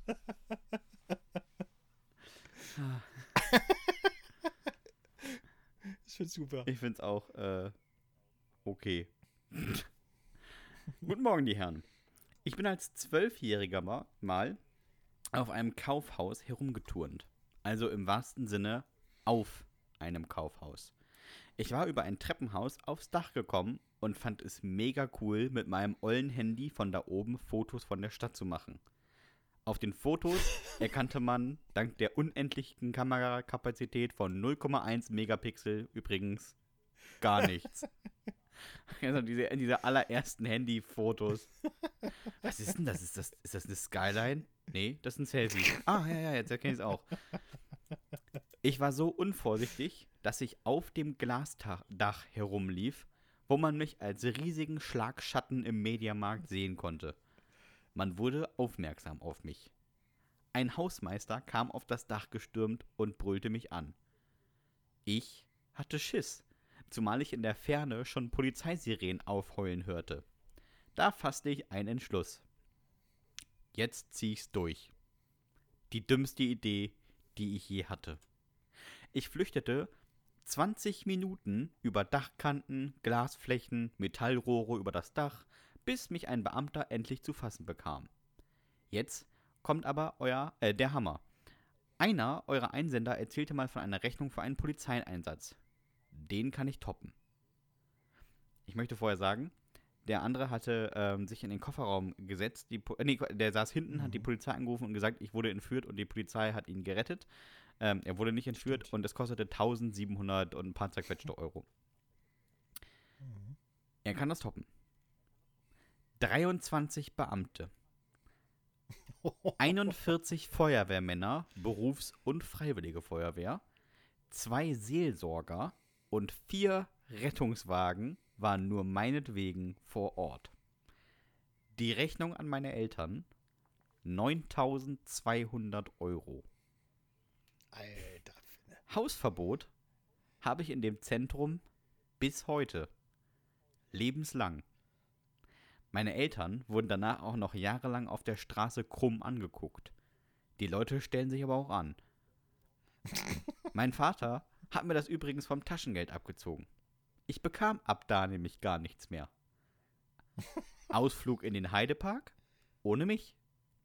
ich find's super. Ich find's auch äh, okay. Guten Morgen, die Herren. Ich bin als Zwölfjähriger ma- mal auf einem Kaufhaus herumgeturnt. Also im wahrsten Sinne auf einem Kaufhaus. Ich war über ein Treppenhaus aufs Dach gekommen und fand es mega cool, mit meinem ollen Handy von da oben Fotos von der Stadt zu machen. Auf den Fotos erkannte man dank der unendlichen Kamerakapazität von 0,1 Megapixel übrigens gar nichts. Also diese, diese allerersten Handyfotos. Was ist denn das? Ist das, ist das eine Skyline? Nee, das ist ein Selfie. Ah, ja, ja, jetzt erkenne ich es auch. Ich war so unvorsichtig, dass ich auf dem Glasdach herumlief, wo man mich als riesigen Schlagschatten im Mediamarkt sehen konnte. Man wurde aufmerksam auf mich. Ein Hausmeister kam auf das Dach gestürmt und brüllte mich an. Ich hatte Schiss, zumal ich in der Ferne schon Polizeisirenen aufheulen hörte. Da fasste ich einen Entschluss. Jetzt zieh ich's durch. Die dümmste Idee, die ich je hatte. Ich flüchtete 20 Minuten über Dachkanten, Glasflächen, Metallrohre über das Dach, bis mich ein Beamter endlich zu fassen bekam. Jetzt kommt aber euer, äh, der Hammer. Einer eurer Einsender erzählte mal von einer Rechnung für einen Polizeieinsatz. Den kann ich toppen. Ich möchte vorher sagen, der andere hatte ähm, sich in den Kofferraum gesetzt. Die, äh, nee, der saß hinten, hat die Mhm. Polizei angerufen und gesagt, ich wurde entführt und die Polizei hat ihn gerettet. Ähm, er wurde nicht entführt Stimmt. und es kostete 1700 und ein paar zerquetschte Euro. Mhm. Er kann das toppen. 23 Beamte, 41 Feuerwehrmänner, Berufs- und Freiwillige Feuerwehr, zwei Seelsorger und vier Rettungswagen waren nur meinetwegen vor Ort. Die Rechnung an meine Eltern 9200 Euro. Alter. Hausverbot habe ich in dem Zentrum bis heute. Lebenslang. Meine Eltern wurden danach auch noch jahrelang auf der Straße krumm angeguckt. Die Leute stellen sich aber auch an. mein Vater hat mir das übrigens vom Taschengeld abgezogen. Ich bekam ab da nämlich gar nichts mehr. Ausflug in den Heidepark? Ohne mich.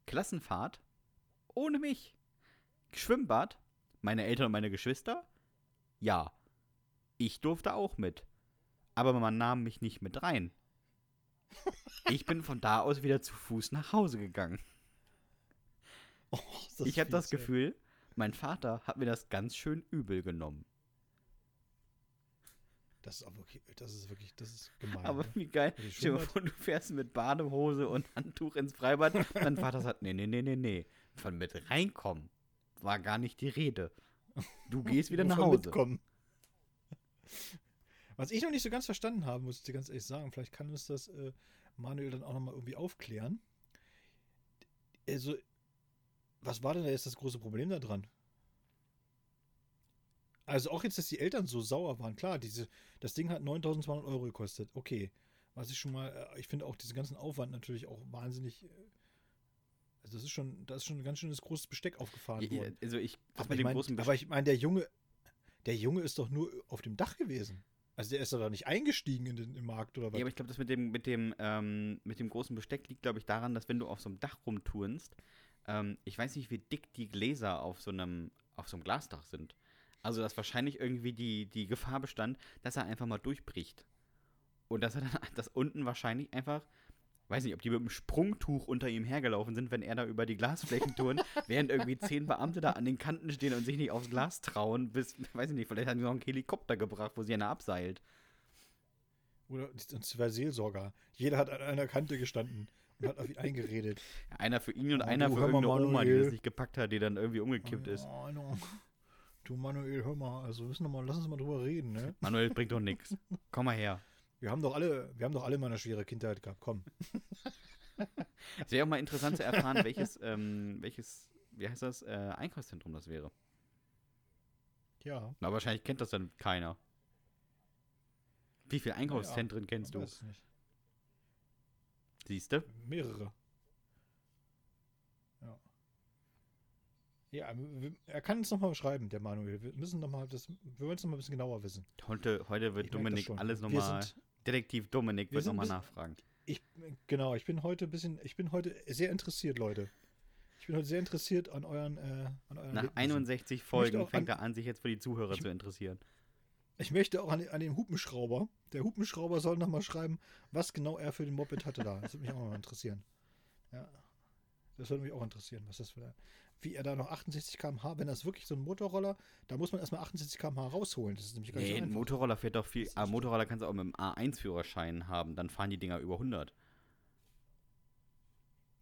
Klassenfahrt? Ohne mich. Schwimmbad? Meine Eltern und meine Geschwister? Ja. Ich durfte auch mit. Aber man nahm mich nicht mit rein. Ich bin von da aus wieder zu Fuß nach Hause gegangen. Oh, ich habe das. Gefühl, mein Vater hat mir das ganz schön übel genommen. Das ist aber wirklich, das ist wirklich, das ist gemein. Aber ne? wie geil. Stell dir vor, du fährst mit Badehose und Handtuch ins Freibad. Mein Vater sagt, nee, nee, nee, nee, nee. Von mit reinkommen war gar nicht die Rede. Du gehst wieder nach Hause. Mitkommen. Was ich noch nicht so ganz verstanden habe, muss ich dir ganz ehrlich sagen, vielleicht kann uns das äh, Manuel dann auch nochmal irgendwie aufklären. Also, was war denn da jetzt das große Problem da dran? Also auch jetzt, dass die Eltern so sauer waren. Klar, diese, das Ding hat 9200 Euro gekostet. Okay. Was ich schon mal, äh, ich finde auch diesen ganzen Aufwand natürlich auch wahnsinnig. Also das ist schon, da ist schon ein ganz schönes großes Besteck aufgefahren Ja, worden. Also ich, das Aber mit ich großen aber ich meine, der Junge, der Junge ist doch nur auf dem Dach gewesen. Also der ist doch nicht eingestiegen in den im Markt oder was? Ja, aber ich glaube, das mit dem, mit dem, ähm, mit dem großen Besteck liegt, glaube ich, daran, dass wenn du auf so einem Dach rumturnst, ähm, ich weiß nicht, wie dick die Gläser auf so einem, auf so einem Glasdach sind. Also, dass wahrscheinlich irgendwie die, die Gefahr bestand, dass er einfach mal durchbricht. Und dass er dann, dass unten wahrscheinlich einfach, weiß nicht, ob die mit einem Sprungtuch unter ihm hergelaufen sind, wenn er da über die Glasflächen turnt, während irgendwie zehn Beamte da an den Kanten stehen und sich nicht aufs Glas trauen, bis, weiß ich nicht, vielleicht haben sie noch einen Helikopter gebracht, wo sie einer abseilt. Oder zwei Seelsorger. Jeder hat an einer Kante gestanden und hat auf ihn eingeredet. Einer für ihn und Oh, einer für irgendeine Oma, die Manuel. das nicht gepackt hat, die dann irgendwie umgekippt ist. Oh, no. Du Manuel, hör mal, also müssen wir mal, lass uns mal drüber reden, ne? Manuel bringt doch nichts. Komm mal her. Wir haben doch alle, wir haben doch alle mal eine schwere Kindheit gehabt. Komm. Es wäre auch mal interessant zu erfahren, welches, ähm, welches, wie heißt das, äh, Einkaufszentrum das wäre. Ja. Aber wahrscheinlich kennt das dann keiner. Wie viele Einkaufszentren kennst du? Weiß nicht. Siehst du? Mehrere. Ja. Ja, wir- er kann uns nochmal schreiben, der Manuel. Wir müssen noch mal das, wir wollen es nochmal ein bisschen genauer wissen. Heute, heute Ich wird das Dominik alles nochmal. Detektiv Dominik wir wird nochmal nachfragen. Ich, genau, ich bin heute ein bisschen, ich bin heute sehr interessiert, Leute. Ich bin heute sehr interessiert an euren, äh, an euren Nach Erlebnissen. 61 Folgen fängt an- er an, sich jetzt für die Zuhörer Ich- zu interessieren. Ich möchte auch an, an den Hupenschrauber. Der Hupenschrauber soll nochmal schreiben, was genau er für den Moped hatte da. Das würde mich auch mal interessieren. Ja. Das würde mich auch interessieren, was das für. Wie er da noch 68 km/h, wenn das wirklich so ein Motorroller, da muss man erstmal 68 km/h rausholen. Das ist nämlich gar nicht Nee, ein. Motorroller fährt doch viel. Ah, Motorroller kannst du auch mit dem A1-Führerschein haben. Dann fahren die Dinger über 100.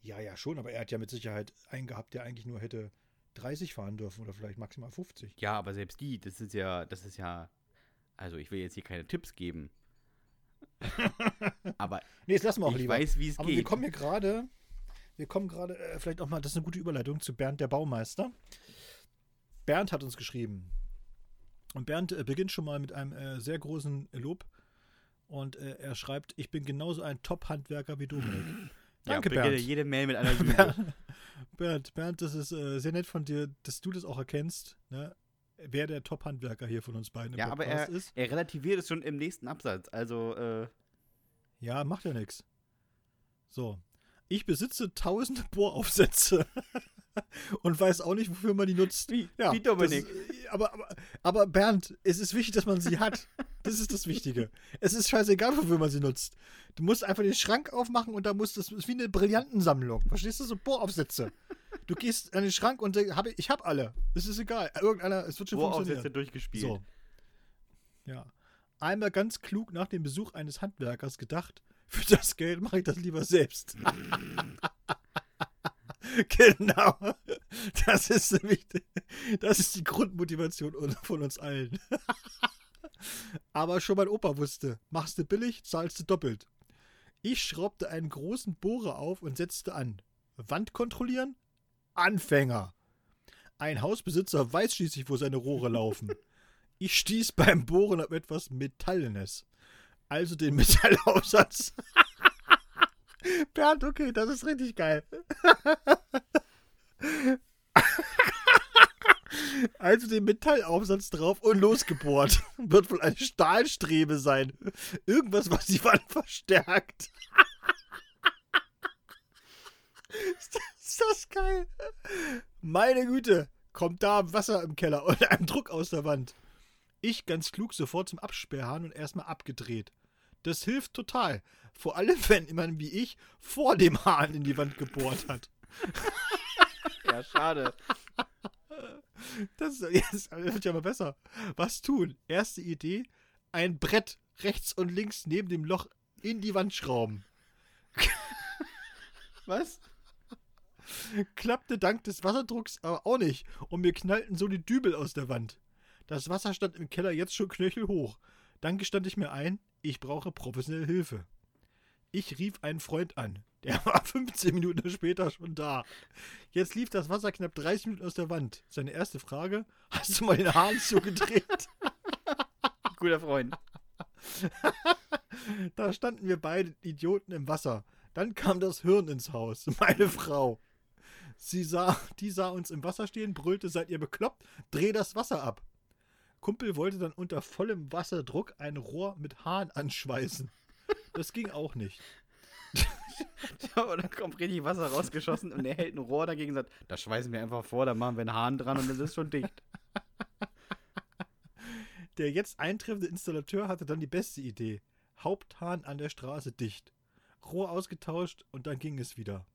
Ja, ja, schon, aber er hat ja mit Sicherheit einen gehabt, der eigentlich nur hätte 30 fahren dürfen oder vielleicht maximal 50. Ja, aber selbst die, das ist ja, das ist ja. Also ich will jetzt hier keine Tipps geben. aber Nee, das lassen wir auch ich lieber. weiß, wie es Aber geht. wir kommen hier gerade, wir kommen gerade, äh, vielleicht auch mal, das ist eine gute Überleitung zu Bernd, der Baumeister. Bernd hat uns geschrieben. Und Bernd äh, beginnt schon mal mit einem äh, sehr großen Lob. Und äh, er schreibt, ich bin genauso ein Top-Handwerker wie Dominik. Danke, ja, Bernd. jede Mail mit einer Lüge. Bernd, Bernd, Bernd, das ist äh, sehr nett von dir, dass du das auch erkennst, ne? wer der Top-Handwerker hier von uns beiden im ja, aber Podcast er, ist. er relativiert es schon im nächsten Absatz. Also, äh, Ja, macht ja nichts. So. Ich besitze tausende Bohraufsätze und weiß auch nicht, wofür man die nutzt. wie, Ja, wie Dominik. Das, ist- aber, aber, aber Bernd, es ist wichtig, dass man sie hat. Das ist das Wichtige. Es ist scheißegal, wofür man sie nutzt. Du musst einfach den Schrank aufmachen und da muss das ist wie eine Brillantensammlung. Verstehst du? So Bohraufsätze. Du gehst an den Schrank und äh, hab, ich- ich hab alle. Es ist egal. Irgendeiner, es wird schon Bohraufsätze durchgespielt. So. Ja. Einmal ganz klug nach dem Besuch eines Handwerkers gedacht, für das Geld mache ich das lieber selbst. genau. Das ist nämlich, das ist die Grundmotivation un- von uns allen. Aber schon mein Opa wusste, machst du billig, zahlst du doppelt. Ich schraubte einen großen Bohrer auf und setzte an. Wand kontrollieren? Anfänger. Ein Hausbesitzer weiß schließlich, wo seine Rohre laufen. Ich stieß beim Bohren auf etwas Metallenes. Also den Metallaufsatz. Bernd, okay, das ist richtig geil. Also den Metallaufsatz drauf und losgebohrt. Wird wohl eine Stahlstrebe sein. Irgendwas, was die Wand verstärkt. Ist das, ist das geil? Meine Güte, kommt da Wasser im Keller und ein Druck aus der Wand. Ich ganz klug sofort zum Absperrhahn und erstmal abgedreht. Das hilft total. Vor allem, wenn jemand wie ich vor dem Hahn in die Wand gebohrt hat. Ja, schade. Das, das wird ja mal besser. Was tun? Erste Idee: ein Brett rechts und links neben dem Loch in die Wand schrauben. Was? Klappte dank des Wasserdrucks aber auch nicht und mir knallten so die Dübel aus der Wand. Das Wasser stand im Keller jetzt schon knöchelhoch. Dann gestand ich mir ein, ich brauche professionelle Hilfe. Ich rief einen Freund an. Der war 15 Minuten später schon da. Jetzt lief das Wasser knapp 30 Minuten aus der Wand. Seine erste Frage: Hast du mal den Hahn zugedreht? Guter Freund. Da standen wir beide Idioten im Wasser. Dann kam das Hirn ins Haus, meine Frau. Sie sah, die sah uns im Wasser stehen, brüllte, seid ihr bekloppt? Dreh das Wasser ab. Kumpel wollte dann unter vollem Wasserdruck ein Rohr mit Hahn anschweißen. Das ging auch nicht. Und dann kommt richtig Wasser rausgeschossen und er hält ein Rohr dagegen und sagt, das schweißen wir einfach vor, da machen wir einen Hahn dran und dann ist es schon dicht. Der jetzt eintreffende Installateur hatte dann die beste Idee. Haupthahn an der Straße dicht. Rohr ausgetauscht und dann ging es wieder.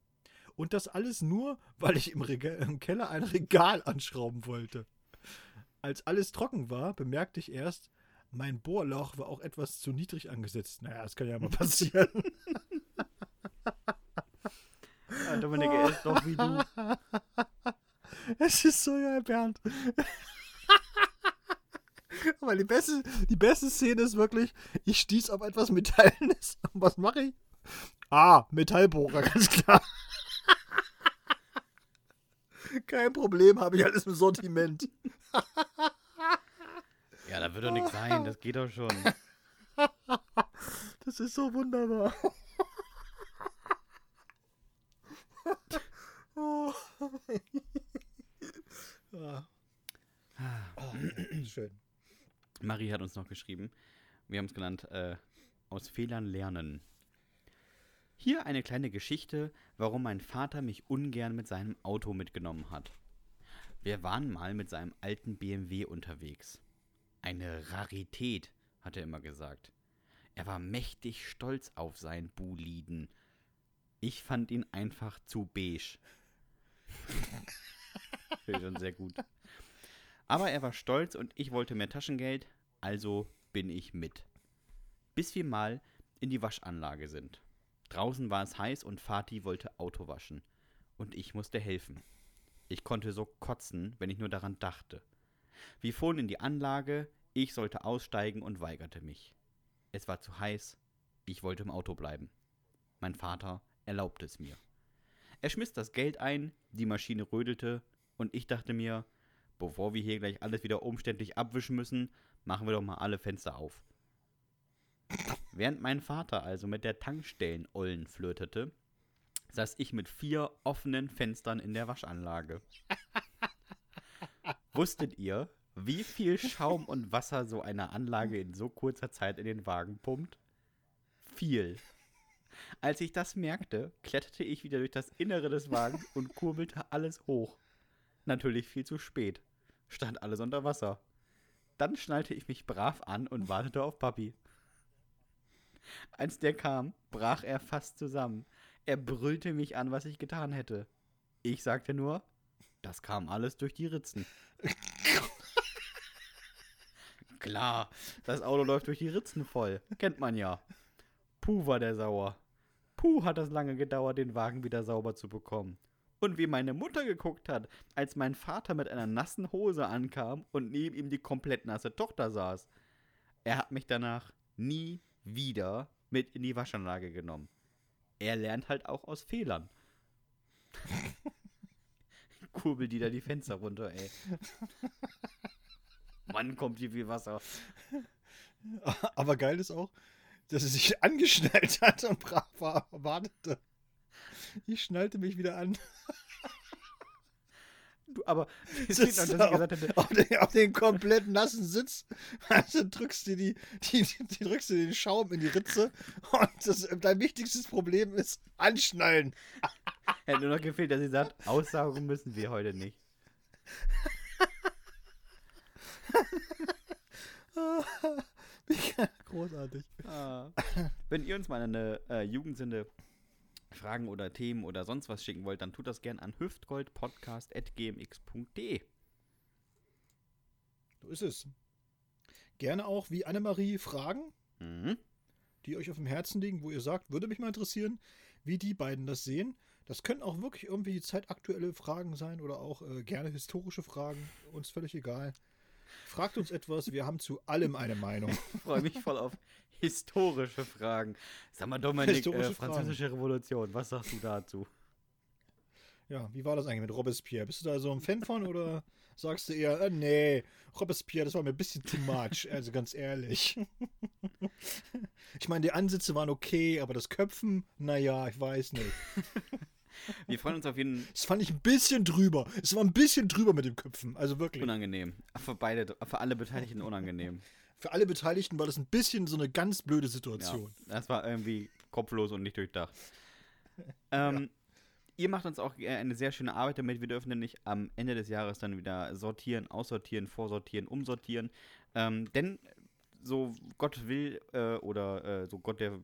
Und das alles nur, weil ich im, Rega im Keller ein Regal anschrauben wollte. Als alles trocken war, bemerkte ich erst, mein Bohrloch war auch etwas zu niedrig angesetzt. Naja, das kann ja mal passieren. Ja, Dominik, er ist doch wie du. Es ist so geil, Bernd. Aber die beste, die beste Szene ist wirklich, ich stieß auf etwas Metallenes. Was mache ich? Ah, Metallbohrer, ganz klar. Kein Problem, habe ich alles im Sortiment. Ja, da wird doch nichts sein, das geht doch schon. Das ist so wunderbar. oh. Ah, schön. Marie hat uns noch geschrieben, wir haben es genannt, äh, aus Fehlern lernen. Hier eine kleine Geschichte, warum mein Vater mich ungern mit seinem Auto mitgenommen hat. Wir waren mal mit seinem alten BMW unterwegs. Eine Rarität, hat er immer gesagt. Er war mächtig stolz auf sein Buliden. Ich fand ihn einfach zu beige. Finde schon sehr gut. Aber er war stolz und ich wollte mehr Taschengeld, also bin ich mit. Bis wir mal in die Waschanlage sind. Draußen war es heiß und Fatih wollte Auto waschen. Und ich musste helfen. Ich konnte so kotzen, wenn ich nur daran dachte. Wir fuhren in die Anlage, ich sollte aussteigen und weigerte mich. Es war zu heiß, ich wollte im Auto bleiben. Mein Vater erlaubte es mir. Er schmiss das Geld ein, die Maschine rödelte, und ich dachte mir, bevor wir hier gleich alles wieder umständlich abwischen müssen, machen wir doch mal alle Fenster auf. Während mein Vater also mit der Tankstellen-Ollen flirtete, saß ich mit vier offenen Fenstern in der Waschanlage. Wusstet ihr, wie viel Schaum und Wasser so eine Anlage in so kurzer Zeit in den Wagen pumpt? Viel. Als ich das merkte, kletterte ich wieder durch das Innere des Wagens und kurbelte alles hoch. Natürlich viel zu spät. Stand alles unter Wasser. Dann schnallte ich mich brav an und wartete auf Papi. Als der kam, brach er fast zusammen. Er brüllte mich an, was ich getan hätte. Ich sagte nur, das kam alles durch die Ritzen. Klar, das Auto läuft durch die Ritzen voll. Kennt man ja. Puh war der sauer. Puh hat es lange gedauert, den Wagen wieder sauber zu bekommen. Und wie meine Mutter geguckt hat, als mein Vater mit einer nassen Hose ankam und neben ihm die komplett nasse Tochter saß. Er hat mich danach nie wieder mit in die Waschanlage genommen. Er lernt halt auch aus Fehlern. Kurbel die da die Fenster runter, ey. Mann, kommt hier viel Wasser. Aber geil ist auch, dass er sich angeschnallt hat und brav war, wartete. Ich schnallte mich wieder an. Aber Sitzt dass ich auf, gesagt hätte, auf, den, auf den komplett nassen Sitz. Also drückst du die, die, die, drückst du den Schaum in die Ritze und das, dein wichtigstes Problem ist anschnallen. hätte nur noch gefehlt, dass sie sagt, aussaugen müssen wir heute nicht. Großartig. Ah. Wenn ihr uns mal eine äh, Jugendsünde Fragen oder Themen oder sonst was schicken wollt, dann tut das gern an hüftgoldpodcast.gmx.de. So ist es. Gerne auch wie Annemarie Fragen, Mhm. die euch auf dem Herzen liegen, wo ihr sagt, würde mich mal interessieren, wie die beiden das sehen. Das können auch wirklich irgendwie zeitaktuelle Fragen sein oder auch äh, gerne historische Fragen. Uns völlig egal. Fragt uns etwas, wir haben zu allem eine Meinung. Ich freue mich voll auf historische Fragen. Sag mal, Dominik, äh, Historische französische Revolution, was sagst du dazu? Ja, wie war das eigentlich mit Robespierre? Bist du da so ein Fan von oder sagst du eher, äh, nee, Robespierre, das war mir ein bisschen too much, also ganz ehrlich. ich meine, die Ansätze waren okay, aber das Köpfen, naja, ich weiß nicht. Wir freuen uns auf jeden Das fand ich ein bisschen drüber. Es war ein bisschen drüber mit dem Köpfen, also wirklich. unangenehm. Für beide, für alle Beteiligten unangenehm. Für alle Beteiligten war das ein bisschen so eine ganz blöde Ja, Situation. das war irgendwie kopflos und nicht durchdacht. Ähm, Ihr macht uns auch äh, eine sehr schöne Arbeit damit. Wir dürfen nämlich am Ende des Jahres dann wieder sortieren, aussortieren, vorsortieren, umsortieren. Ähm, denn so Gott will äh, oder äh, so Gott der,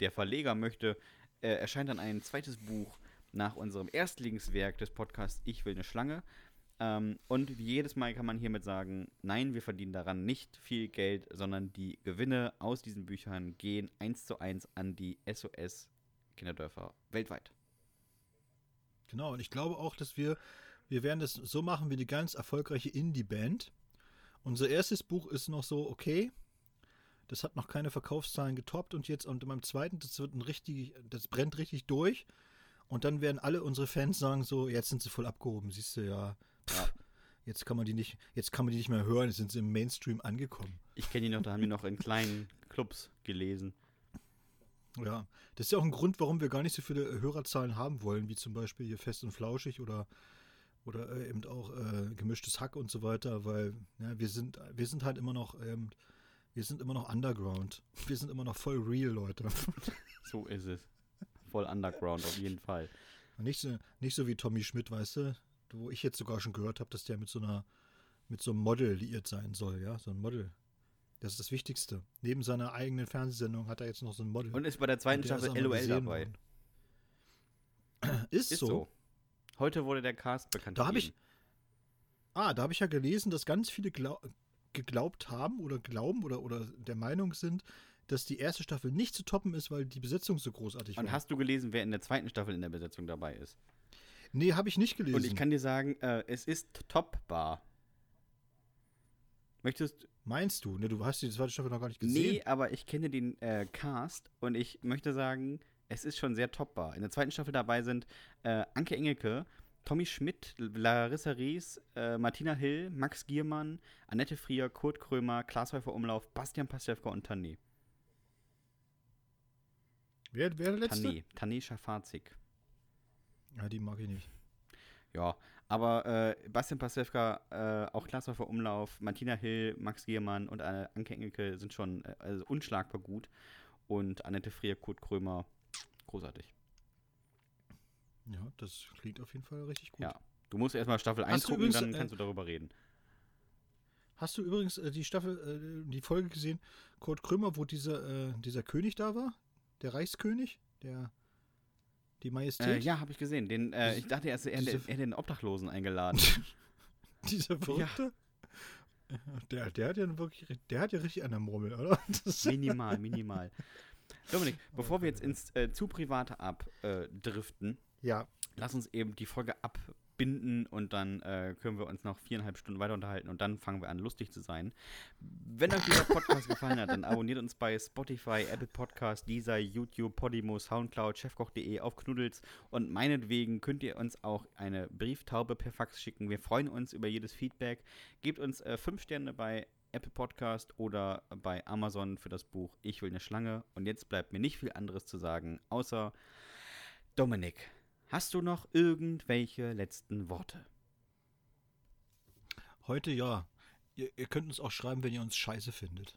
der Verleger möchte, äh, erscheint dann ein zweites Buch nach unserem Erstlingswerk des Podcasts Ich will eine Schlange. Ähm, und jedes Mal kann man hiermit sagen, nein, wir verdienen daran nicht viel Geld, sondern die Gewinne aus diesen Büchern gehen eins zu eins an die SOS Kinderdörfer weltweit. Genau, und ich glaube auch, dass wir, wir werden das so machen wie eine ganz erfolgreiche Indie-Band. Unser erstes Buch ist noch so okay. Das hat noch keine Verkaufszahlen getoppt und jetzt und beim zweiten, das wird ein richtig, das brennt richtig durch. Und dann werden alle unsere Fans sagen so, jetzt sind sie voll abgehoben, siehst du ja. Pff, Ja. Jetzt kann man die nicht, jetzt kann man die nicht mehr hören, jetzt sind sie im Mainstream angekommen. Ich kenne die noch, da haben die noch in kleinen Clubs gelesen. Ja, das ist ja auch ein Grund, warum wir gar nicht so viele Hörerzahlen haben wollen, wie zum Beispiel hier Fest und Flauschig oder, oder äh, eben auch äh, gemischtes Hack und so weiter, weil ja, wir sind, wir sind halt immer noch, ähm, wir sind immer noch Underground. Wir sind immer noch voll real, Leute. So ist es. Voll Underground, auf jeden Fall. Nicht so, nicht so wie Tommy Schmidt, weißt du, wo ich jetzt sogar schon gehört habe, dass der mit so einer, mit so einem Model liiert sein soll, ja, so ein Model. Das ist das Wichtigste. Neben seiner eigenen Fernsehsendung hat er jetzt noch so ein Model. Und ist bei der zweiten Und Staffel LOL dabei. Ist, Ist so. so. Heute wurde der Cast bekannt. Da habe ich, ah, da habe ich ja gelesen, dass ganz viele glau geglaubt haben oder glauben oder, oder der Meinung sind, dass die erste Staffel nicht zu toppen ist, weil die Besetzung so großartig Und war. hast du gelesen, wer in der zweiten Staffel in der Besetzung dabei ist? Nee, habe ich nicht gelesen. Und ich kann dir sagen, äh, es ist topbar. Möchtest Meinst du? Ne, du hast die zweite Staffel noch gar nicht gesehen. Nee, aber ich kenne den äh, Cast und ich möchte sagen, es ist schon sehr topbar. In der zweiten Staffel dabei sind äh, Anke Engelke, Tommy Schmidt, Larissa Ries, äh, Martina Hill, Max Giermann, Annette Frier, Kurt Krömer, Klaas Häufer Umlauf, Bastian Pastewka und Tané. Wer, wer der letzte? Tané, Tané Schafazik. Ja, die mag ich nicht. Ja, aber äh, Bastian Pastewka, äh, auch Klaas Häufer Umlauf, Martina Hill, Max Giermann und äh, Anke Engelke sind schon äh, also unschlagbar gut. Und Annette Frier, Kurt Krömer, großartig. Ja, das klingt auf jeden Fall richtig gut. Ja. Du musst erstmal Staffel Hast 1 du gucken, übrigens, dann äh, kannst du darüber reden. Hast du übrigens äh, die Staffel, äh, die Folge gesehen, Kurt Krömer, wo dieser, dieser König da war? Der Reichskönig? Der, die Majestät? Äh, ja, habe ich gesehen. Den, äh, ich dachte erst, er, hätte den Obdachlosen eingeladen. Dieser Verrückte? Der, der hat ja wirklich, der hat ja richtig an der Murmel, oder? Das, minimal, minimal. Dominik, bevor wir jetzt ins äh, zu private abdriften, ja, lass uns eben die Folge abbinden und dann äh, können wir uns noch viereinhalb Stunden weiter unterhalten und dann fangen wir an, lustig zu sein. Wenn euch dieser Podcast gefallen hat, dann abonniert uns bei Spotify, Apple Podcast, Deezer, YouTube, Podimo, Soundcloud, chefkoch.de auf Knuddels und meinetwegen könnt ihr uns auch eine Brieftaube per Fax schicken. Wir freuen uns über jedes Feedback. Gebt uns äh, fünf Sterne bei Apple Podcast oder bei Amazon für das Buch Ich will eine Schlange. Und jetzt bleibt mir nicht viel anderes zu sagen, außer Dominik, hast du noch irgendwelche letzten Worte? heute ja. Ihr, ihr könnt uns auch schreiben, wenn ihr uns scheiße findet.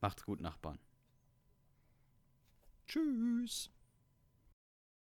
Macht's gut, Nachbarn. Tschüss.